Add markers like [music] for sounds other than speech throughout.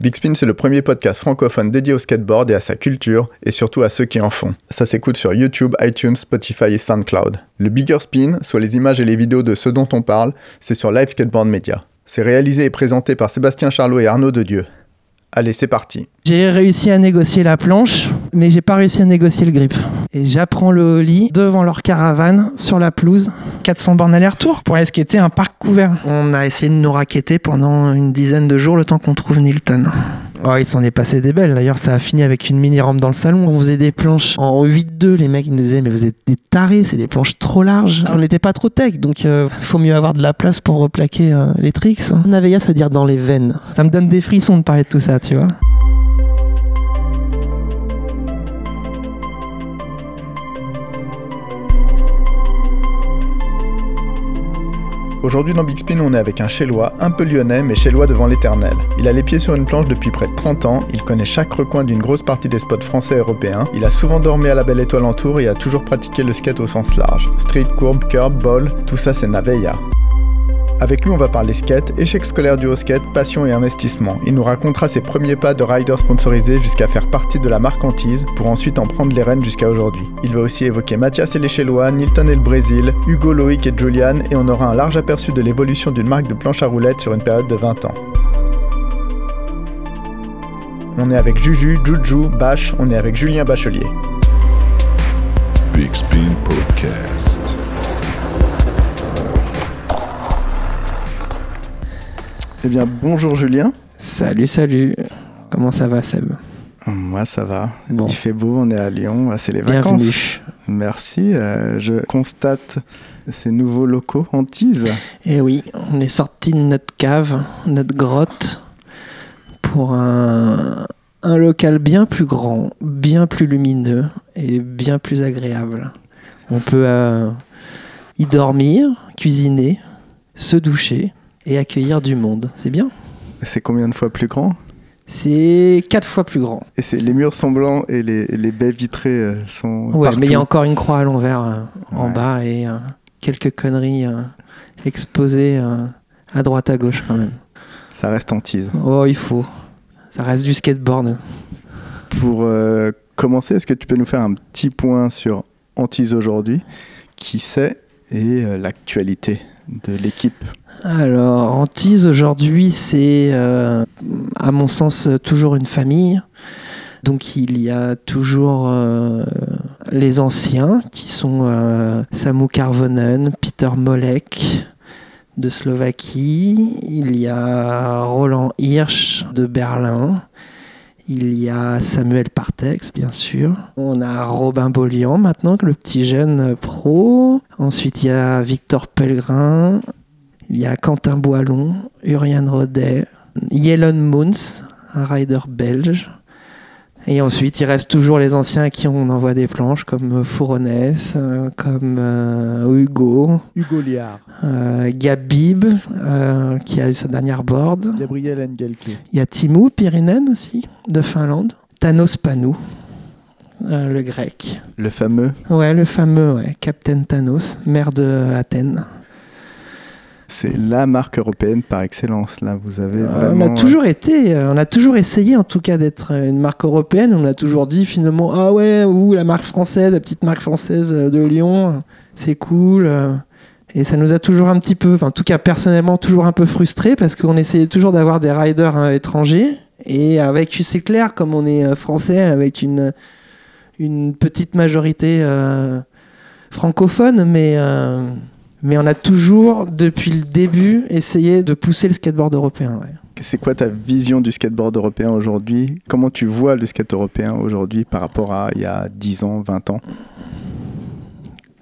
Big Spin, c'est le premier podcast francophone dédié au skateboard et à sa culture, et surtout à ceux qui en font. Ça s'écoute sur YouTube, iTunes, Spotify et SoundCloud. Le Bigger Spin, soit les images et les vidéos de ceux dont on parle, c'est sur Live Skateboard Media. C'est réalisé et présenté par Sébastien Charlot et Arnaud Dedieu. Allez, c'est parti. J'ai réussi à négocier la planche, mais j'ai pas réussi à négocier le grip. Et j'apprends le holly devant leur caravane sur la pelouse. 400 bornes aller-retour pour aller skater un parc couvert. On a essayé de nous raqueter pendant une dizaine de jours le temps qu'on trouve Nilton. Oh, il s'en est passé des belles. D'ailleurs, ça a fini avec une mini rampe dans le salon. On faisait des planches en 8-2. Les mecs ils nous disaient, mais vous êtes des tarés, c'est des planches trop larges. On n'était pas trop tech, donc euh, faut mieux avoir de la place pour replaquer euh, les tricks. On avait à se dire dans les veines. Ça me donne des frissons de parler de tout ça, tu vois. Aujourd'hui dans Big Spin, on est avec un Chélois, un peu lyonnais, mais Chélois devant l'éternel. Il a les pieds sur une planche depuis près de 30 ans, il connaît chaque recoin d'une grosse partie des spots français et européens, il a souvent dormi à la belle étoile en tour et a toujours pratiqué le skate au sens large. Street, courbe, curb, ball, tout ça c'est Naveya. Avec lui, on va parler skate, échec scolaire du haut skate, passion et investissement. Il nous racontera ses premiers pas de rider sponsorisé jusqu'à faire partie de la marque Antise, pour ensuite en prendre les rênes jusqu'à aujourd'hui. Il va aussi évoquer Mathias et Chélois, Nilton et le Brésil, Hugo, Loïc et Julian, et on aura un large aperçu de l'évolution d'une marque de planche à roulettes sur une période de 20 ans. On est avec Juju, Juju, Bash, on est avec Julien Bachelier. Eh bien, bonjour Julien. Salut, salut. Comment ça va, Seb? Moi, ça va. Bon. Il fait beau, on est à Lyon, c'est les Bienvenue. vacances. Merci. euh, je constate ces nouveaux locaux Antise. Eh oui, on est sorti de notre cave, notre grotte, pour un, un local bien plus grand, bien plus lumineux et bien plus agréable. On peut euh, y dormir, cuisiner, se doucher et accueillir du monde. C'est bien. C'est combien de fois plus grand? C'est quatre fois plus grand. Et c'est les murs sont blancs et les, les baies vitrées euh, sont Ouais, partout. mais il y a encore une croix à l'envers euh, en bas et euh, quelques conneries euh, exposées à droite à gauche quand même. Ça reste Antise. Oh, il faut. Ça reste du skateboard. Pour commencer, est-ce que tu peux nous faire un petit point sur Antise aujourd'hui? Qui c'est? Et l'actualité de l'équipe? Alors, Antise aujourd'hui, c'est euh, à mon sens toujours une famille. Donc il y a toujours euh, les anciens qui sont euh, Samu Karvonen, Peter Molek de Slovaquie, il y a Roland Hirsch de Berlin, il y a Samuel Partex bien sûr, on a Robin Bollian maintenant, le petit jeune pro, ensuite il y a Victor Pellegrin, il y a Quentin Boilon, Urian Rodet, Yelon Moons, un rider belge. Et ensuite, il reste toujours les anciens à qui on envoie des planches, comme Fouronès, comme euh, Hugo, Hugo Liard, euh, Gabib, euh, qui a eu sa dernière board. Gabriel Engelke. Il y a Timou Pirinen aussi, de Finlande. Thanos Panou, le grec. Le fameux. Ouais, le fameux ouais, Captain Thanos, maire de Athènes. C'est la marque européenne par excellence. Là, vous avez Euh, vraiment. on a toujours été, euh, on a toujours essayé en tout cas d'être euh, une marque européenne. On a toujours dit finalement ah ouais ou la marque française, la petite marque française euh, de Lyon, euh, c'est cool. euh. Et ça nous a toujours un petit peu, enfin, en tout cas personnellement toujours un peu frustré parce qu'on essayait toujours d'avoir des riders euh, étrangers et avec c'est clair comme on est euh, français avec une une petite majorité euh, francophone, mais euh, mais on a toujours depuis le début essayé de pousser le skateboard européen. ouais. C'est quoi ta vision du skateboard européen aujourd'hui? Comment tu vois le skate européen aujourd'hui par rapport à il y a 10 ans, 20 ans?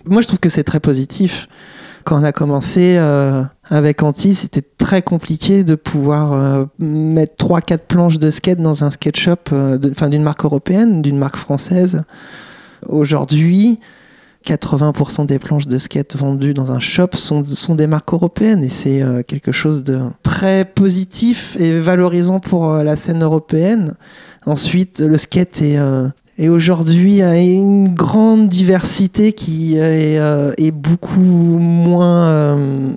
Moi, je trouve que c'est très positif. Quand on a commencé euh, avec Anti, c'était très compliqué de pouvoir euh, mettre 3-4 planches de skate dans un skate shop euh, d'une marque européenne, d'une marque française. Aujourd'hui, 80% des planches de skate vendues dans un shop sont, des marques européennes et c'est euh, quelque chose de très positif et valorisant pour euh, la scène européenne. Ensuite, le skate est, euh, Et aujourd'hui, il y a une grande diversité qui est, euh, est beaucoup moins, euh,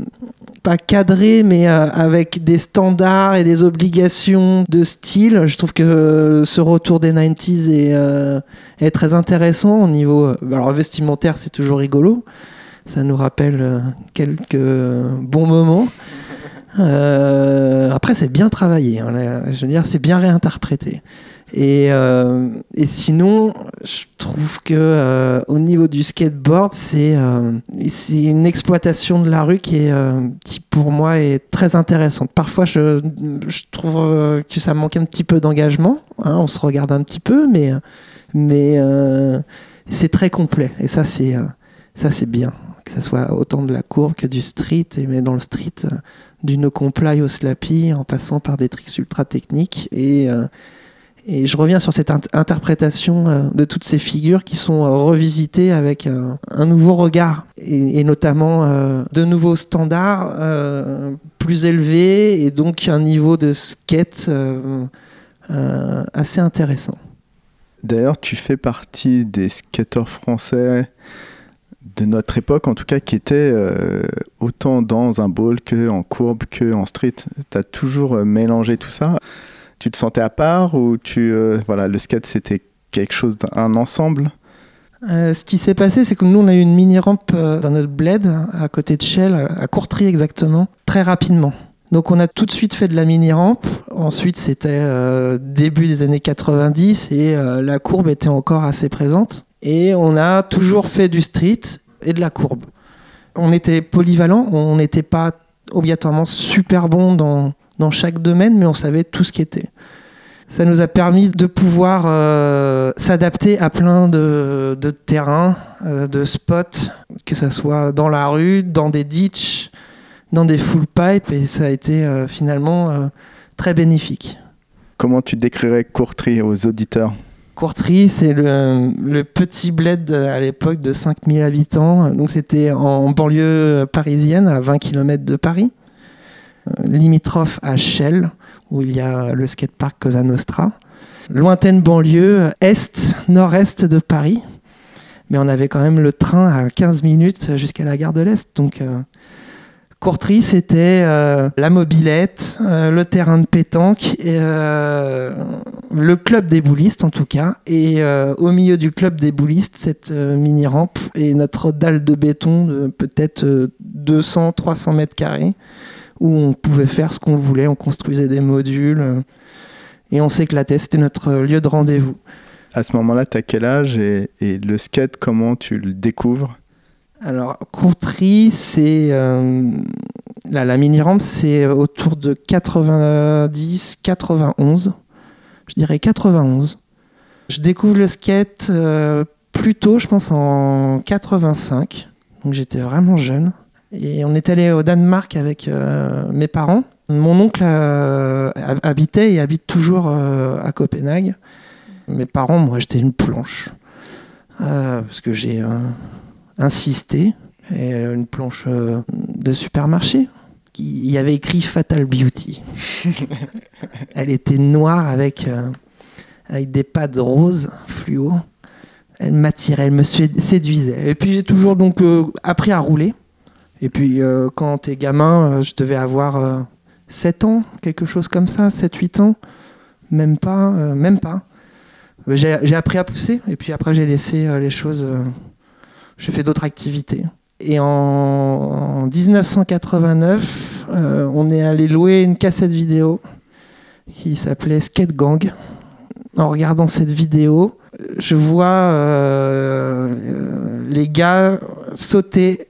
pas cadrée, mais euh, avec des standards et des obligations de style. Je trouve que ce retour des 90s est, euh, très intéressant au niveau. euh, Alors, vestimentaire, c'est toujours rigolo. Ça nous rappelle euh, quelques bons moments. Euh, après, c'est bien travaillé. hein, je veux dire, c'est bien réinterprété. Et, euh, et sinon, je trouve que euh, au niveau du skateboard, c'est euh, c'est une exploitation de la rue qui pour moi est très intéressante. Parfois, je, trouve que ça manque un petit peu d'engagement. hein, on se regarde un petit peu, mais mais c'est très complet. Et ça, c'est ça, bien. Que ça soit autant de la courbe que du street, et mais dans le street, du no comply au slappy, en passant par des tricks ultra techniques. Et, et je reviens sur cette int- interprétation euh, de toutes ces figures qui sont euh, revisitées avec un, nouveau regard, et, notamment euh, de nouveaux standards plus élevés, et donc un niveau de skate assez intéressant. D'ailleurs, tu fais partie des skateurs français de notre époque, en tout cas, qui étaient autant dans un bowl que en courbe que en street. Tu as toujours mélangé tout ça? Tu te sentais à part ou tu euh, voilà, le skate c'était quelque chose d'un ensemble? Euh, ce qui s'est passé, c'est que nous, on a eu une mini-rampe euh, dans notre bled, à côté de Shell, à Courtry exactement, très rapidement. Donc on a tout de suite fait de la mini-rampe. Ensuite, c'était début des années 90 et la courbe était encore assez présente. Et on a toujours fait du street et de la courbe. On était polyvalent, on n'était pas obligatoirement super bon dans, dans chaque domaine, mais on savait tout ce qui était. Ça nous a permis de pouvoir euh, s'adapter à plein de, de terrains, euh, de spots, que ce soit dans la rue, dans des ditches, dans des full pipes, et ça a été euh, finalement très bénéfique. Comment tu décrirais Courtry aux auditeurs? Courtry, c'est le, le petit bled à l'époque de 5000 habitants. Donc c'était en banlieue parisienne, à 20 km de Paris, limitrophe à Chelles, où il y a le skatepark Cosa Nostra. Lointaine banlieue est, nord-est de Paris. Mais on avait quand même le train à 15 minutes jusqu'à la gare de l'Est. Donc euh, c'était euh, la mobilette, euh, le terrain de pétanque, et, euh, le club des boulistes en tout cas. Et au milieu du club des boulistes, cette mini-rampe et notre dalle de béton de peut-être euh, 200-300 mètres carrés, où on pouvait faire ce qu'on voulait, on construisait des modules, euh, et on s'éclatait. C'était notre lieu de rendez-vous. À ce moment-là, tu as quel âge et, et le skate, comment tu le découvres? Alors, Courtry, c'est. euh, là, la mini-rampe, c'est autour de 90-91. Je dirais 91. Je découvre le skate euh, plus tôt, je pense en 85. Donc, j'étais vraiment jeune. Et on est allé au Danemark avec euh, mes parents. Mon oncle euh, hab- habitait et habite toujours euh, à Copenhague. Mes parents, moi, j'étais une planche. Parce que j'ai. insisté. Et une planche de supermarché. qui- Il y avait écrit Fatal Beauty. [laughs] Elle était noire avec, avec des pads roses fluo. Elle m'attirait, elle me sé- séduisait. Et puis j'ai toujours donc appris à rouler. Et puis euh, quand t'es gamin, euh, je devais avoir euh, 7 ans, quelque chose comme ça, 7-8 ans. Même pas, euh, même pas. J'ai appris à pousser et puis après j'ai laissé euh, les choses. j'ai fait d'autres activités. Et en, en 1989, euh, on est allé louer une cassette vidéo qui s'appelait Skate Gang. En regardant cette vidéo, je vois les gars sauter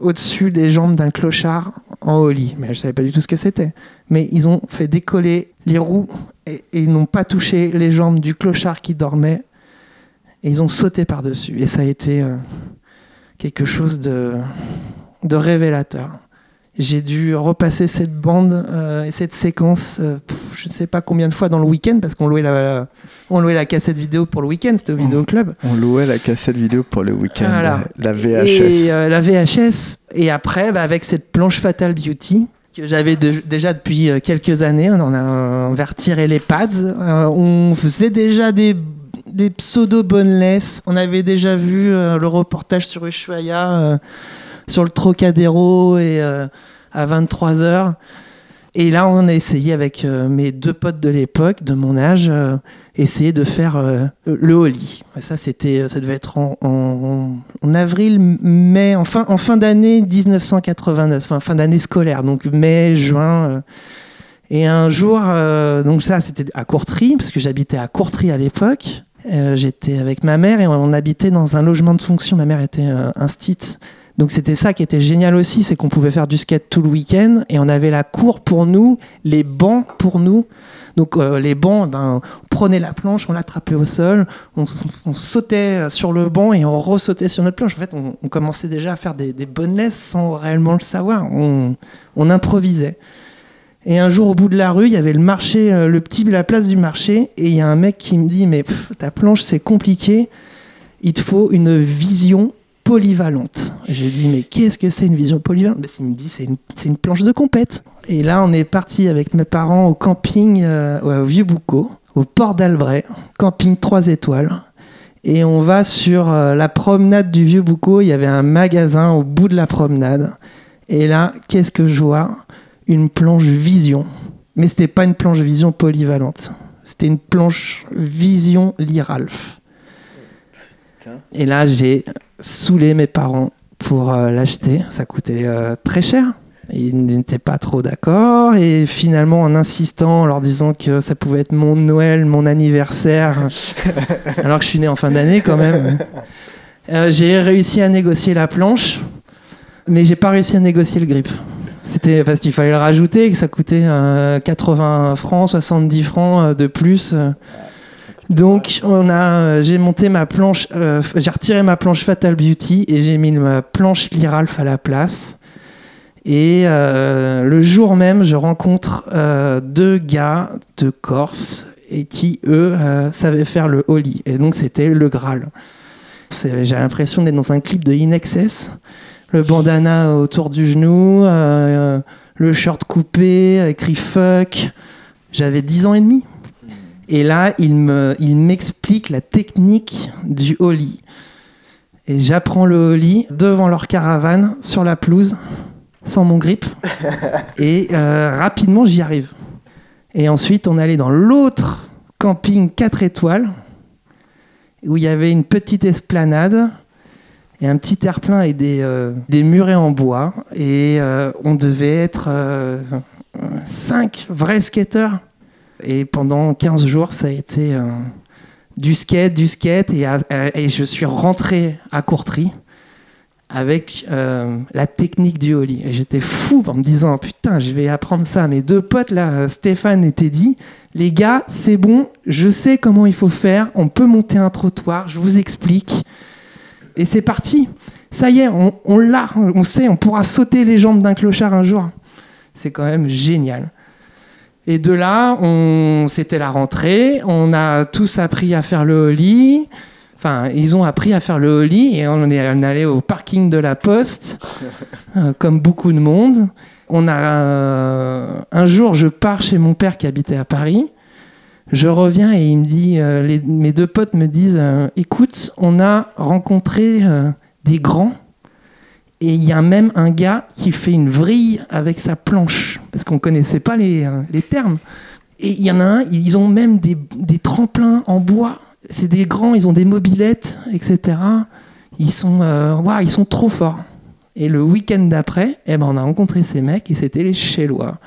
au-dessus des jambes d'un clochard en holly. Mais je savais pas du tout ce que c'était. Mais ils ont fait décoller les roues et, ils n'ont pas touché les jambes du clochard qui dormait. Ils ont sauté par-dessus. Et ça a été euh, quelque chose de révélateur. J'ai dû repasser cette bande euh, et cette séquence, euh, pff, je ne sais pas combien de fois dans le week-end, parce qu'on louait la, on louait la cassette vidéo pour le week-end, c'était au vidéoclub. On louait la cassette vidéo pour le week-end, Voilà. la VHS. Et euh, la VHS. Et après, bah, avec cette planche Fatal Beauty, que j'avais de- déjà depuis quelques années, on en a euh, vers tirer les pads. On faisait déjà des, des pseudo-boneless. On avait déjà vu le reportage sur Ushuaia, euh, sur le Trocadéro et euh, à 23h. Et là, on a essayé avec euh, mes deux potes de l'époque, de mon âge, euh, essayer de faire le holly. Ça, c'était, ça devait être en, avril, mai, en fin, en fin d'année 1989, enfin fin d'année scolaire, donc mai, juin. Et un jour, donc ça, c'était à Courtry, parce que j'habitais à Courtry à l'époque. J'étais avec ma mère et on habitait dans un logement de fonction. Ma mère était euh, instite. Donc c'était ça qui était génial aussi, c'est qu'on pouvait faire du skate tout le week-end et on avait la cour pour nous, les bancs pour nous. Donc euh, les bancs, ben, on prenait la planche, on l'attrapait au sol, on, sautait sur le banc et on ressautait sur notre planche. En fait, on, commençait déjà à faire des, bonnes laisses sans réellement le savoir. On, improvisait. Et un jour, au bout de la rue, il y avait le marché, euh, le petit, la place du marché, et il y a un mec qui me dit, mais ta planche, c'est compliqué. Il te faut une vision polyvalente. J'ai dit, mais qu'est-ce que c'est une vision polyvalente? Ben, Il me dit, c'est une, planche de compète. Et là, on est parti avec mes parents au camping, euh, au Vieux-Boucau, au port d'Albret, camping 3 étoiles. Et on va sur euh, la promenade du Vieux-Boucau. Il y avait un magasin au bout de la promenade. Et là, qu'est-ce que je vois? Une planche vision. Mais c'était pas une planche vision polyvalente. C'était une planche vision Liralf. Et là, j'ai saoulé mes parents pour euh, l'acheter. Ça coûtait euh, très cher. Ils n'étaient pas trop d'accord. Et finalement, en insistant, en leur disant que ça pouvait être mon Noël, mon anniversaire, [laughs] alors que je suis né en fin d'année quand même, euh, j'ai réussi à négocier la planche, mais j'ai pas réussi à négocier le grip. C'était parce qu'il fallait le rajouter et que ça coûtait euh, 80 francs, 70 francs de plus. Donc, euh, j'ai monté ma planche, euh, j'ai retiré ma planche Fatal Beauty et j'ai mis ma planche Liralf à la place. Et euh, le jour même, je rencontre deux gars de Corse et qui, eux, savaient faire le holly. Et donc, c'était le Graal. J'ai l'impression d'être dans un clip de Inexcess. Le bandana autour du genou, le short coupé, écrit fuck. J'avais 10 ans et demi. Et là, il me, il m'explique la technique du holly. Et j'apprends le holly devant leur caravane, sur la pelouse, sans mon grip. [laughs] Et euh, rapidement, j'y arrive. Et ensuite, on allait dans l'autre camping 4 étoiles, où il y avait une petite esplanade et un petit terre-plein et des, euh, des murets en bois. Et euh, on devait être euh, cinq vrais skateurs. Et pendant 15 jours, ça a été euh, du skate, du skate. Et, je suis rentré à Courtry avec euh, la technique du holly. Et j'étais fou en me disant, putain, je vais apprendre ça. Mes deux potes, là, Stéphane et Teddy, les gars, c'est bon, je sais comment il faut faire. On peut monter un trottoir, je vous explique. Et c'est parti. Ça y est, on l'a, on sait, on pourra sauter les jambes d'un clochard un jour. C'est quand même génial. Et de là, on, c'était la rentrée, on a tous appris à faire le holly. Enfin, ils ont appris à faire le holly et on est on allé au parking de la Poste, [laughs] euh, comme beaucoup de monde. On a euh, un jour, je pars chez mon père qui habitait à Paris. Je reviens et il me dit, euh, les- mes deux potes me disent, écoute, on a rencontré des grands et il y a même un gars qui fait une vrille avec sa planche parce qu'on connaissait pas les, euh, les termes. Et il y en a un, ils ont même des, des tremplins en bois. C'est des grands, ils ont des mobilettes, etc. Ils sont, euh, ils sont trop forts. Et le week-end d'après, eh ben, on a rencontré ces mecs et c'était les Chélois.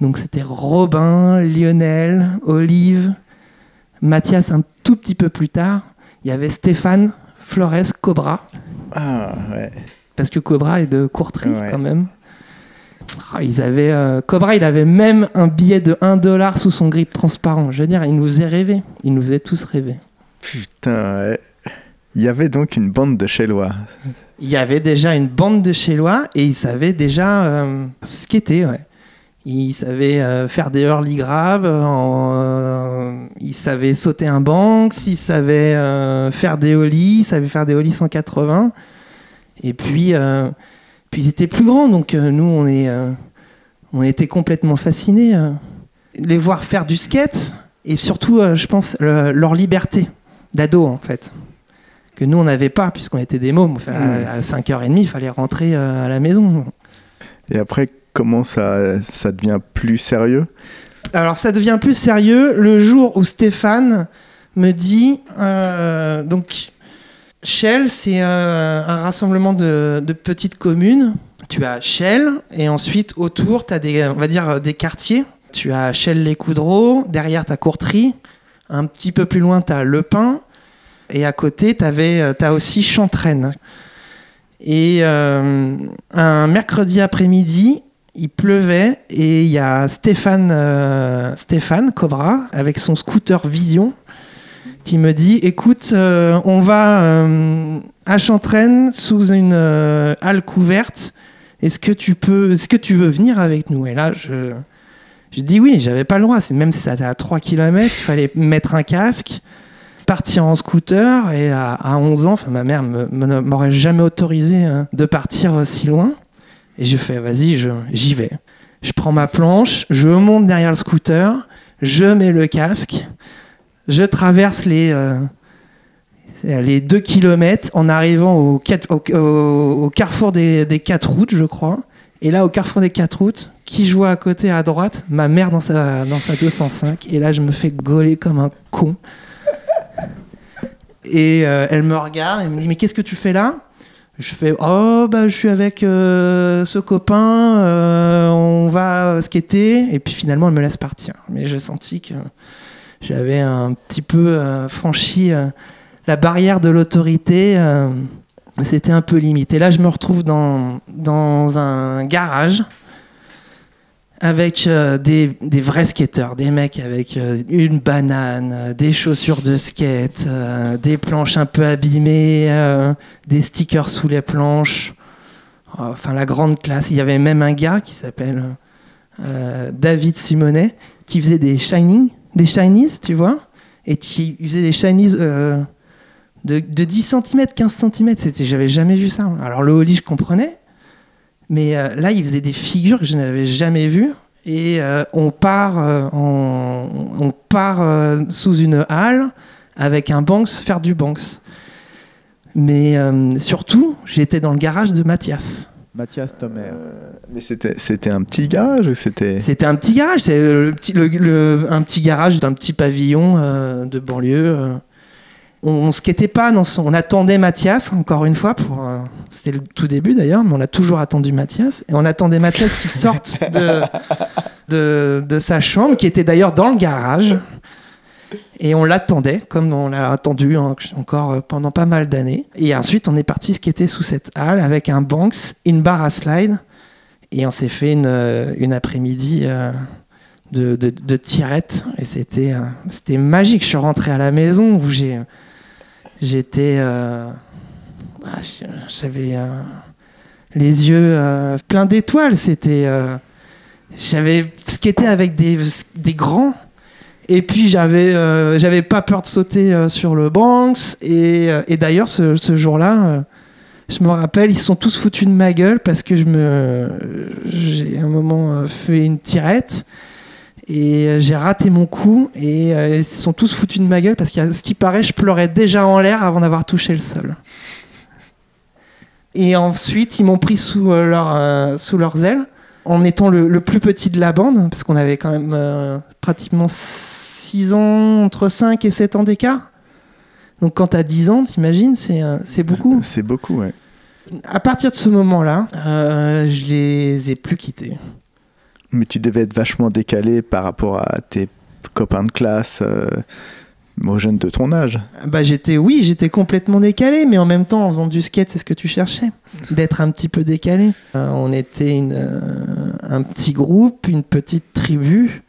Donc c'était Robin, Lionel, Olive, Mathias un tout petit peu plus tard. Il y avait Stéphane, Flores, Cobra, Ah, ouais. Parce que Cobra est de Courtry Ouais. quand même. Ah, ils avaient, euh, Cobra, il avait même un billet de 1 dollar sous son grip transparent. Je veux dire, il nous faisait rêver. Il nous faisait tous rêver. Putain, ouais. Il y avait donc une bande de Chélois. Il y avait déjà une bande de Chélois et ils savaient déjà euh, skater, ouais. Ils savaient euh, faire des early grabs, euh, ils savaient sauter un bank, ils savaient faire des ollies, ils savaient faire des ollies 180. Et puis, euh, puis ils étaient plus grands, donc euh, nous, on, est, euh, on était complètement fascinés. Les voir faire du skate et surtout, je pense, le- leur liberté. d'ado en fait. Que nous, on n'avait pas, puisqu'on était des mômes. Enfin, à, à 5h30, il fallait rentrer euh, à la maison. Et après, comment ça, ça devient plus sérieux? Alors ça devient plus sérieux le jour où Stéphane me dit euh, donc Shell c'est euh, un rassemblement de, petites communes. Tu as Shell et ensuite autour tu as des quartiers. Tu as Shell les Coudreaux, derrière tu as Courtry, un petit peu plus loin tu as Le Pin et à côté tu as aussi Chantraine. Et euh, un mercredi après-midi, il pleuvait et il y a Stéphane, euh, Stéphane Cobra avec son scooter Vision qui me dit écoute euh, on va euh, à Chantraine sous une euh, halle couverte. Est-ce que tu peux est-ce que tu veux venir avec nous? Et là je dis oui j'avais pas le droit. Même si ça était à 3 km il fallait mettre un casque partir en scooter. Et à, à 11 ans ma mère me- m'aurait jamais autorisé hein, de partir euh, si loin. Et je fais, vas-y, j'y vais. Je prends ma planche, je monte derrière le scooter, je mets le casque, je traverse les, euh, les deux kilomètres en arrivant au, carrefour des, des quatre routes, je crois. Et là, au carrefour des quatre routes, qui je vois à côté, à droite? Ma mère dans sa, dans sa 205. Et là, je me fais gauler comme un con. Et euh, elle me regarde, elle me dit, mais qu'est-ce que tu fais là? Je fais oh bah je suis avec euh, ce copain, on va skater et puis finalement elle me laisse partir. Mais j'ai senti que j'avais un petit peu euh, franchi euh, la barrière de l'autorité. euh, C'était un peu limité. Là je me retrouve dans, dans un garage avec des, des vrais skateurs, des mecs avec une banane, des chaussures de skate, des planches un peu abîmées, des stickers sous les planches. Enfin, la grande classe. Il y avait même un gars qui s'appelle David Simonet qui faisait des shining, des shinies, tu vois, et qui faisait des shinies euh, de, de 10 cm, 15 cm. J'avais jamais vu ça. Alors le holly, je comprenais. Mais euh, là, il faisait des figures que je n'avais jamais vues. Et euh, on part, on part sous une halle avec un Banks faire du Banks. Mais surtout, j'étais dans le garage de Mathias. Mathias Tomer. Mais c'était, c'était un petit garage ou c'était... C'était un petit garage, c'est le petit, le- le- un petit garage d'un petit pavillon euh, de banlieue. euh. On, on skatait pas, dans son- on attendait Mathias encore une fois pour. euh, C'était le tout début d'ailleurs, mais on a toujours attendu Mathias et on attendait Mathias qui sorte de, de, de sa chambre, qui était d'ailleurs dans le garage. Et on l'attendait, comme on l'a attendu en- encore pendant pas mal d'années. Et ensuite, on est parti skater sous cette halle avec un Banks, une barre à slide. Et on s'est fait une, euh, après-midi euh, de, de, tirette. Et c'était euh, c'était magique. Je suis rentré à la maison où j'ai j'étais. ah, J'avais les yeux pleins d'étoiles. C'était. J'avais skaté avec des grands. Et puis j'avais euh, j'avais pas peur de sauter euh, sur le Banks. Et, euh, et d'ailleurs, ce, ce jour-là. je me rappelle, ils se sont tous foutus de ma gueule parce que je me, j'ai un moment fait une tirette et j'ai raté mon coup et ils se sont tous foutus de ma gueule parce qu'à ce qui paraît, je pleurais déjà en l'air avant d'avoir touché le sol. Et ensuite, ils m'ont pris sous, leur, sous leurs ailes en étant le, le plus petit de la bande parce qu'on avait quand même pratiquement 6 ans, entre 5 et 7 ans d'écart. Donc quand t'as 10 ans, t'imagines, c'est euh, c'est beaucoup. C'est beaucoup, ouais. À partir de ce moment-là, euh, je les ai plus quittés. Mais tu devais être vachement décalé par rapport à tes copains de classe, euh, aux jeunes de ton âge. Bah j'étais, oui, j'étais complètement décalé, mais en même temps, en faisant du skate, c'est ce que tu cherchais, d'être un petit peu décalé. Euh, on était une, euh, un petit groupe, une petite tribu.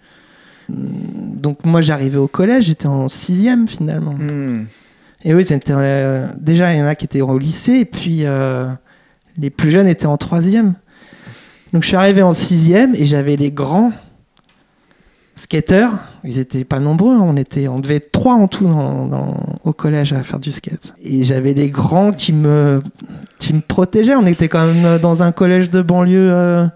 Donc moi, j'arrivais au collège, j'étais en sixième finalement. Et oui, c'était, euh, déjà, il y en a qui étaient au lycée, et puis euh, les plus jeunes étaient en troisième. Donc je suis arrivé en sixième, et j'avais les grands skateurs. Ils étaient pas nombreux, hein, on, était, on devait être trois en tout dans- dans- au collège à faire du skate. Et j'avais les grands qui me, qui me protégeaient. On était quand même dans un collège de banlieue. euh,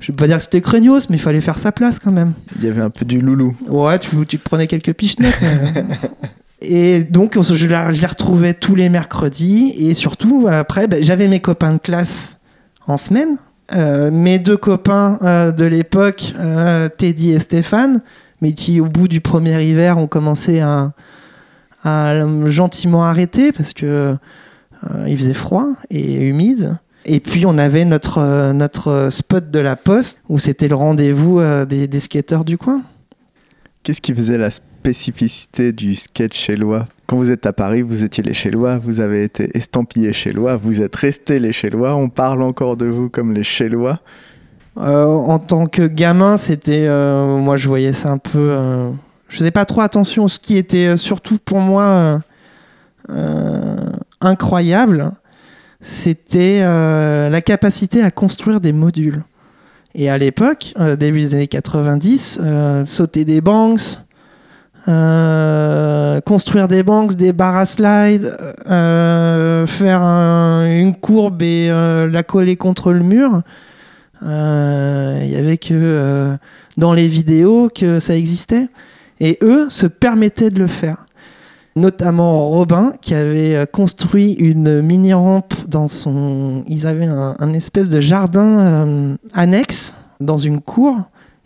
je vais pas dire que c'était craignos, mais il fallait faire sa place quand même. Il y avait un peu du loulou. Ouais, tu, tu prenais quelques pichenettes. euh. [laughs] Et donc, je, la- je retrouvais tous les mercredis. Et surtout, après, ben, j'avais mes copains de classe en semaine. Euh, mes deux copains euh, de l'époque, euh, Teddy et Stéphane, mais qui, au bout du premier hiver, ont commencé à, à gentiment arrêter parce que il faisait froid et humide. Et puis, on avait notre, euh, notre spot de la poste où c'était le rendez-vous euh, des, des skateurs du coin. Qu'est-ce qui faisait la spécificité du sketch chélois Quand vous êtes à Paris, vous étiez les chélois, vous avez été estampillés chélois, vous êtes restés les chélois, on parle encore de vous comme les chélois. Euh, en tant que gamin, c'était. euh, moi, je voyais ça un peu. euh, je faisais pas trop attention. Ce qui était euh, surtout pour moi euh, euh, incroyable, c'était euh, la capacité à construire des modules. Et à l'époque, euh, début des années 90, euh, sauter des banks, construire des banks, des barres à slide, faire un- une courbe et la coller contre le mur. Il y avait que dans les vidéos que ça existait. Et eux se permettaient de le faire. Notamment Robin, qui avait euh, construit une mini-rampe dans son. Ils avaient un, espèce de jardin euh, annexe dans une cour.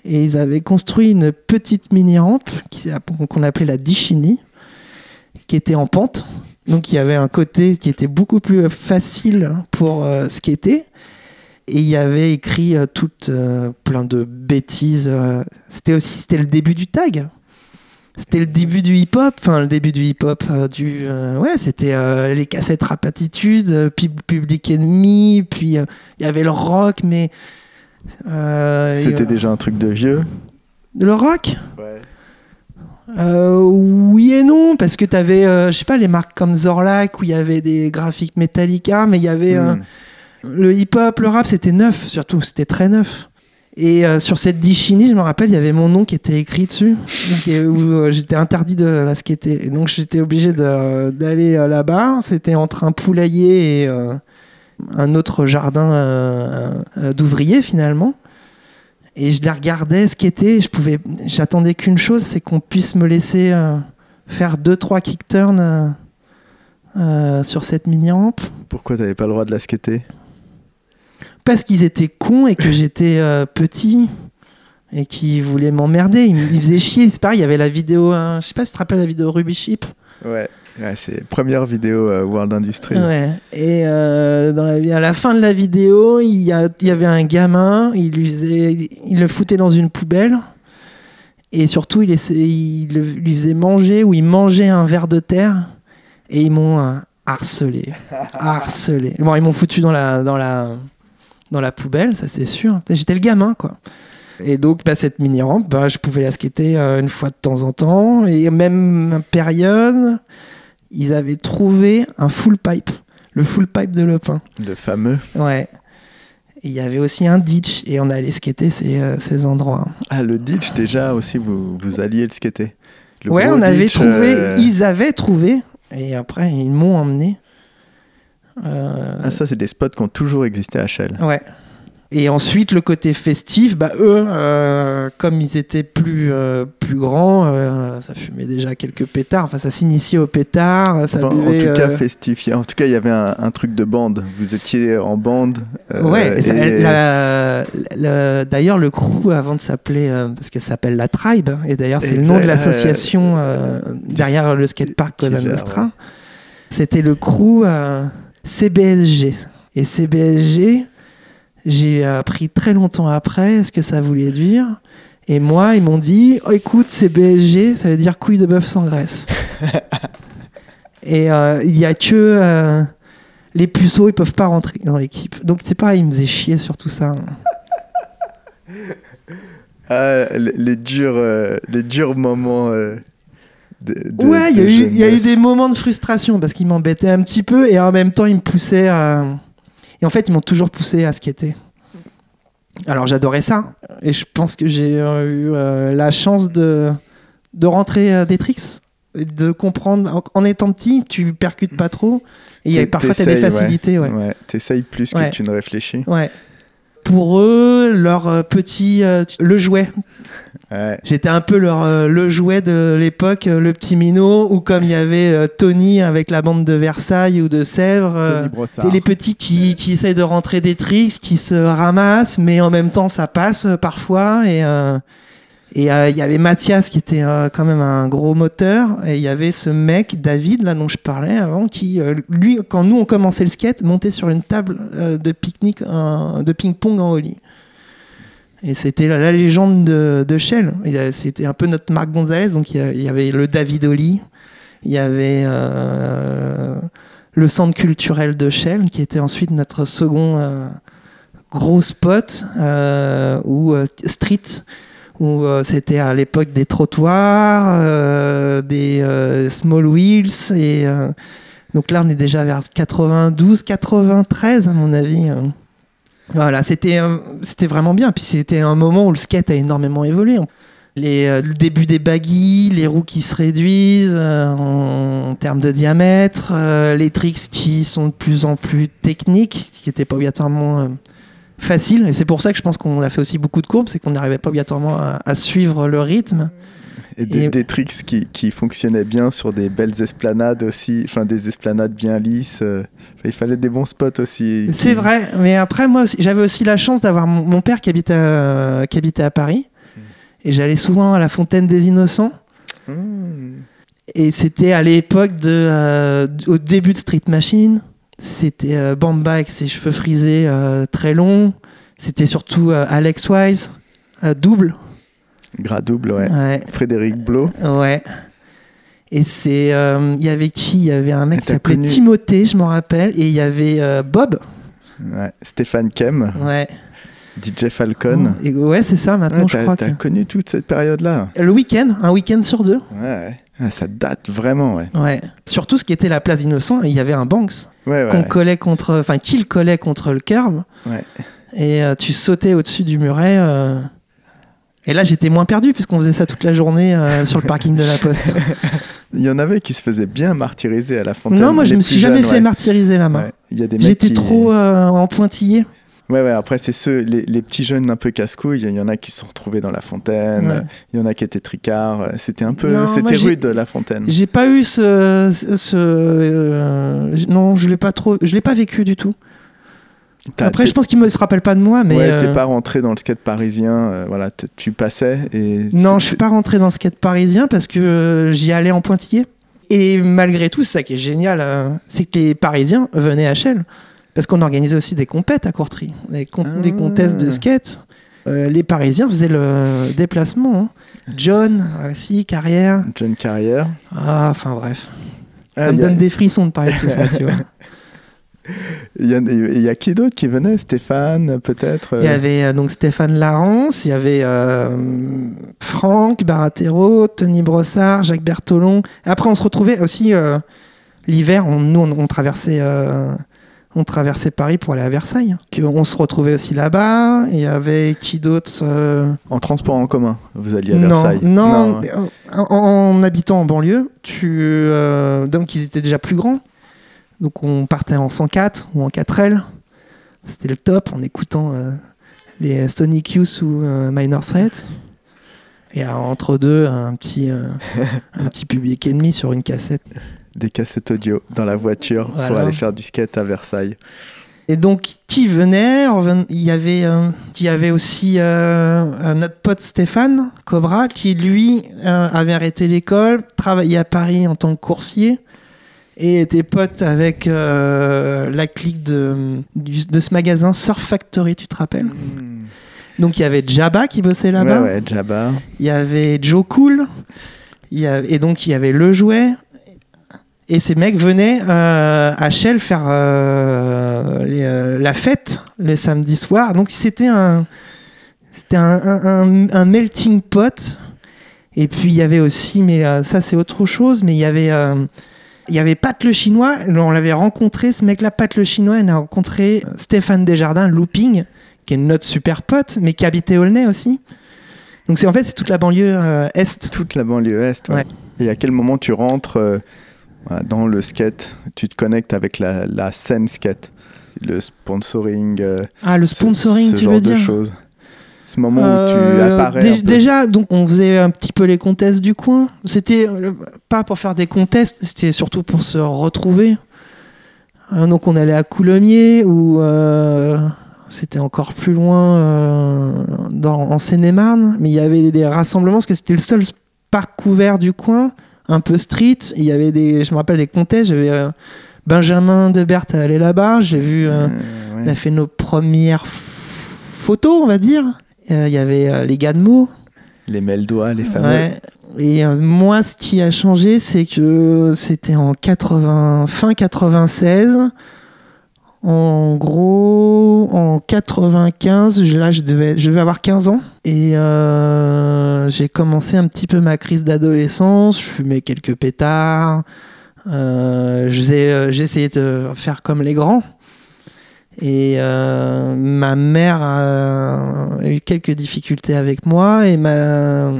Et ils avaient construit une petite mini-rampe qui- qu'on appelait la Dichini, qui était en pente. Donc il y avait un côté qui était beaucoup plus facile pour euh, skater. Et il y avait écrit euh, euh, plein de bêtises. C'était aussi c'était le début du tag. C'était le début du hip-hop, enfin le début du hip-hop, euh, du euh, ouais, c'était euh, les cassettes rap attitude, Pub- Public Enemy, puis il y avait le rock, mais C'était déjà un truc de vieux. le rock? Ouais. Oui et non, parce que t'avais, je sais pas, les marques comme Zorlak où il y avait des graphiques Metallica, mais il y avait Hmm. le hip-hop, le rap, c'était neuf, surtout, c'était très neuf. Et euh, sur cette Dichini, je me rappelle, il y avait mon nom qui était écrit dessus, où euh, j'étais interdit de la skater. Et donc j'étais obligé d'aller euh, là-bas. C'était entre un poulailler et un autre jardin d'ouvriers finalement. Et je les regardais skater. Je pouvais, j'attendais qu'une chose, c'est qu'on puisse me laisser faire deux trois kick turns sur cette mini rampe. Pourquoi t'avais pas le droit de la skater? Parce qu'ils étaient cons et que [laughs] j'étais euh, petit et qu'ils voulaient m'emmerder. Ils ils faisaient chier. C'est pareil, il y avait la vidéo, hein, je sais pas si tu te rappelles la vidéo Ruby Ship. Ouais. Ouais, c'est première vidéo euh, World Industry. Ouais. Et euh, dans la, à la fin de la vidéo, il y, a- il y avait un gamin, il, le foutait dans une poubelle. Et surtout, il, il le- lui faisait manger ou il mangeait un verre de terre. Et ils m'ont euh, harcelé. [laughs] harcelé. Bon, ils m'ont foutu dans la, dans, la, dans la poubelle, ça c'est sûr. J'étais le gamin, quoi. Et donc, bah, cette mini-rampe, bah, je pouvais la skater euh, une fois de temps en temps. Et même période, ils avaient trouvé un full pipe, le full pipe de Lepin. Le fameux. Ouais. Il y avait aussi un ditch et on allait skater ces, euh, ces endroits. Ah, le ditch, déjà aussi, vous, vous alliez le skater. Le ouais, on avait trouvé, euh, ils avaient trouvé, et après ils m'ont emmené. Euh, Ah, ça, c'est des spots qui ont toujours existé à Shell. Ouais. Et ensuite, le côté festif, bah, eux, euh, comme ils étaient plus, euh, plus grands, euh, ça fumait déjà quelques pétards. Enfin, ça s'initiait au pétard. Ça Enfin, en tout cas, festif. En tout cas, il y avait un, un truc de bande. Vous étiez en bande. ouais, et- d'ailleurs, le crew, avant de s'appeler, parce que ça s'appelle la Tribe, et d'ailleurs, c'est le nom de l'association derrière le skatepark Cosa Nostra. C'était le crew CBSG. Et CBSG, j'ai appris très longtemps après ce que ça voulait dire. Et moi, ils m'ont dit oh, écoute, CBSG, ça veut dire couille de bœuf sans graisse. [laughs] et euh, il y a que. euh, les puceaux, ils peuvent pas rentrer dans l'équipe. Donc c'est pareil, ils me faisaient chier sur tout ça. [laughs] Ah, les, les durs, euh, les durs moments. De, ouais, il y, a eu- il y a eu jeunesse. des moments de frustration parce qu'ils m'embêtaient un petit peu et en même temps ils me poussaient à... Et en fait, ils m'ont toujours poussé à skater. Alors j'adorais ça et je pense que j'ai euh, eu euh, la chance de, de rentrer euh, des tricks, et de comprendre. En, en étant petit, tu percutes pas trop et parfois tu as des ouais. facilités. Ouais. Ouais, t'essayes plus Ouais. que tu ne réfléchis. Ouais. Pour eux, leur euh, petit euh, le jouet. Ouais. J'étais un peu leur, euh, le jouet de l'époque, le petit minot, ou comme il y avait Tony avec la bande de Versailles ou de Sèvres. Tony Brossard. c'est les petits qui, qui essayent de rentrer des tricks, qui se ramassent, mais en même temps ça passe parfois. Et et euh, il y avait Mathias qui était euh, quand même un gros moteur, et il y avait ce mec David là dont je parlais avant, qui euh, lui quand nous on commençait le skate montait sur une table de pique-nique, de ping-pong en holly. Et c'était la, légende de, de Shell. C'était un peu notre Marc Gonzalez. Donc il y y avait le David Oli, il y avait le centre culturel de Shell, qui était ensuite notre second gros spot, ou street, où euh, c'était à l'époque des trottoirs, euh, des euh, small wheels. Et donc là, on est déjà vers 92, 93, à mon avis. Voilà, c'était c'était vraiment bien. Puis c'était un moment où le skate a énormément évolué. Les, le début des baggy, les roues qui se réduisent en, en termes de diamètre, les tricks qui sont de plus en plus techniques, qui n'étaient pas obligatoirement euh, faciles. Et c'est pour ça que je pense qu'on a fait aussi beaucoup de courbes, c'est qu'on n'arrivait pas obligatoirement à, à suivre le rythme. Et des, Et- des tricks qui, qui fonctionnaient bien sur des belles esplanades aussi, enfin des esplanades bien lisses. euh, il fallait des bons spots aussi. C'est qui- vrai, mais après, moi, j'avais aussi la chance d'avoir mon, mon père qui habitait, à, qui habitait à Paris. Et j'allais souvent à la Fontaine des Innocents. Hmm. Et c'était à l'époque de, euh, au début de Street Machine. C'était euh, Bamba avec ses cheveux frisés euh, très longs. C'était surtout euh, Alex Wise, double. Gras double, ouais. Ouais. Frédéric Blo. ouais. Et c'est, euh, il y avait qui? Il y avait un mec qui s'appelait connu- Timothée, je m'en rappelle, et il y avait euh, Bob. Ouais. Stéphane Kem, Ouais. DJ Falcon. Et ouais, c'est ça. Maintenant, Ouais, je crois t'as que connu toute cette période-là. le week-end, un week-end sur deux. Ouais, ouais. Ah, ça date vraiment, ouais. Ouais. Surtout ce qui était la place innocent, il y avait un Banks Ouais, ouais. qu'on collait contre, enfin qu'il collait contre le. Ouais. Et euh, tu sautais au-dessus du muret. euh. Et là, j'étais moins perdu puisqu'on faisait ça toute la journée euh, [laughs] sur le parking de la Poste. Il y en avait qui se faisaient bien martyriser à la fontaine. non, moi, je me suis jamais jeunes, fait martyriser la main. J'étais qui- trop en pointillé. Ouais, ouais, après, c'est ceux, les, les petits jeunes un peu casse-couilles. Il y en a qui se sont retrouvés dans la fontaine. Ouais. Il y en a qui étaient tricards. C'était un peu. C'était rude, la fontaine. J'ai pas eu ce. ce- euh, non, je l'ai pas trop. Je l'ai pas vécu du tout. Après, je pense qu'il me se rappelle pas de moi, mais. ouais, euh, t'es pas rentré dans le skate parisien. euh, voilà, tu passais et. Non, je suis pas rentré dans le skate parisien parce que euh, j'y allais en pointillé. Et malgré tout, c'est ça qui est génial, euh, c'est que les Parisiens venaient à Shell. Parce qu'on organisait aussi des compètes à Courtry, des, Ah. des contests de skate. Euh, les Parisiens faisaient le déplacement. hein. John aussi, carrière. John Carrière. Ah, enfin bref. Ah, ça me a- donne des frissons de parler de tout ça, tu vois. [laughs] Il y, a- il y a qui d'autre qui venait? Stéphane, peut-être Il y euh, avait euh, donc Stéphane Larence, il y avait euh, Franck Baratero, Tony Brossard, Jacques Bertolon. Après, on se retrouvait aussi euh, l'hiver. On, nous, on, on traversait, euh, on traversait Paris pour aller à Versailles. Que- On se retrouvait aussi là-bas. Il y avait qui d'autre euh, En transport en commun, vous alliez à Versailles non. En, en habitant en banlieue, tu, euh, donc ils étaient déjà plus grands. Donc on partait en 104 ou en 4L. C'était le top en écoutant euh, les Sonic Youth ou Minor Threat. Et entre deux, un petit, [laughs] un petit public ennemi sur une cassette. Des cassettes audio dans la voiture pour aller faire du skate à Versailles. Et donc, qui venait Il y avait, euh, il y avait aussi euh, notre pote Stéphane Cobra, qui lui euh, avait arrêté l'école, travaillait à Paris en tant que coursier, et était pote avec la clique de, de ce magasin Surf Factory, tu te rappelles Donc, il y avait Jabba qui bossait là-bas, Ouais, ouais, Jabba. il y avait Joe Cool, il y avait- et donc il y avait Le Jouet. Et ces mecs venaient euh, à Shell faire euh, les, euh, la fête les samedis soirs. Donc c'était un, c'était un, un- un- un melting pot. Et puis il y avait aussi, mais ça c'est autre chose, mais il y avait, il y avait Pat le Chinois. On l'avait rencontré, ce mec-là, Pat le Chinois. On a rencontré Stéphane Desjardins, Looping, qui est notre super pote, mais qui habitait Aulnay aussi. Donc c'est en fait c'est toute la banlieue est. Toute la banlieue est. ouais. Ouais. Et à quel moment tu rentres voilà, dans le skate Tu te connectes avec la, la scène skate le sponsoring. euh, Ah, le ce- sponsoring, ce tu genre veux de dire choses. Ce moment où tu Euh, apparais. Déjà, donc on faisait un petit peu les contests du coin. C'était euh, pas pour faire des contests, c'était surtout pour se retrouver. Euh, donc on allait à Coulommiers ou c'était encore plus loin euh, dans, en Seine-et-Marne, mais il y avait des rassemblements parce que c'était le seul parc couvert du coin, un peu street. Il y avait des, je me rappelle des contests. J'avais euh, Benjamin Debert allé là-bas. J'ai vu. euh, Euh, on a fait nos premières photos, on va dire. Euh, Il y avait les gars de mots. Les mêle-doigts, les fameux. Ouais. Et moi, ce qui a changé, c'est que c'était en 80, fin 96. En gros, en 95, je- là, je devais, je devais avoir 15 ans. Et euh, j'ai commencé un petit peu ma crise d'adolescence. Je fumais quelques pétards. Euh, euh, J'essayais de faire comme les grands. Et euh, ma mère a eu quelques difficultés avec moi et m'a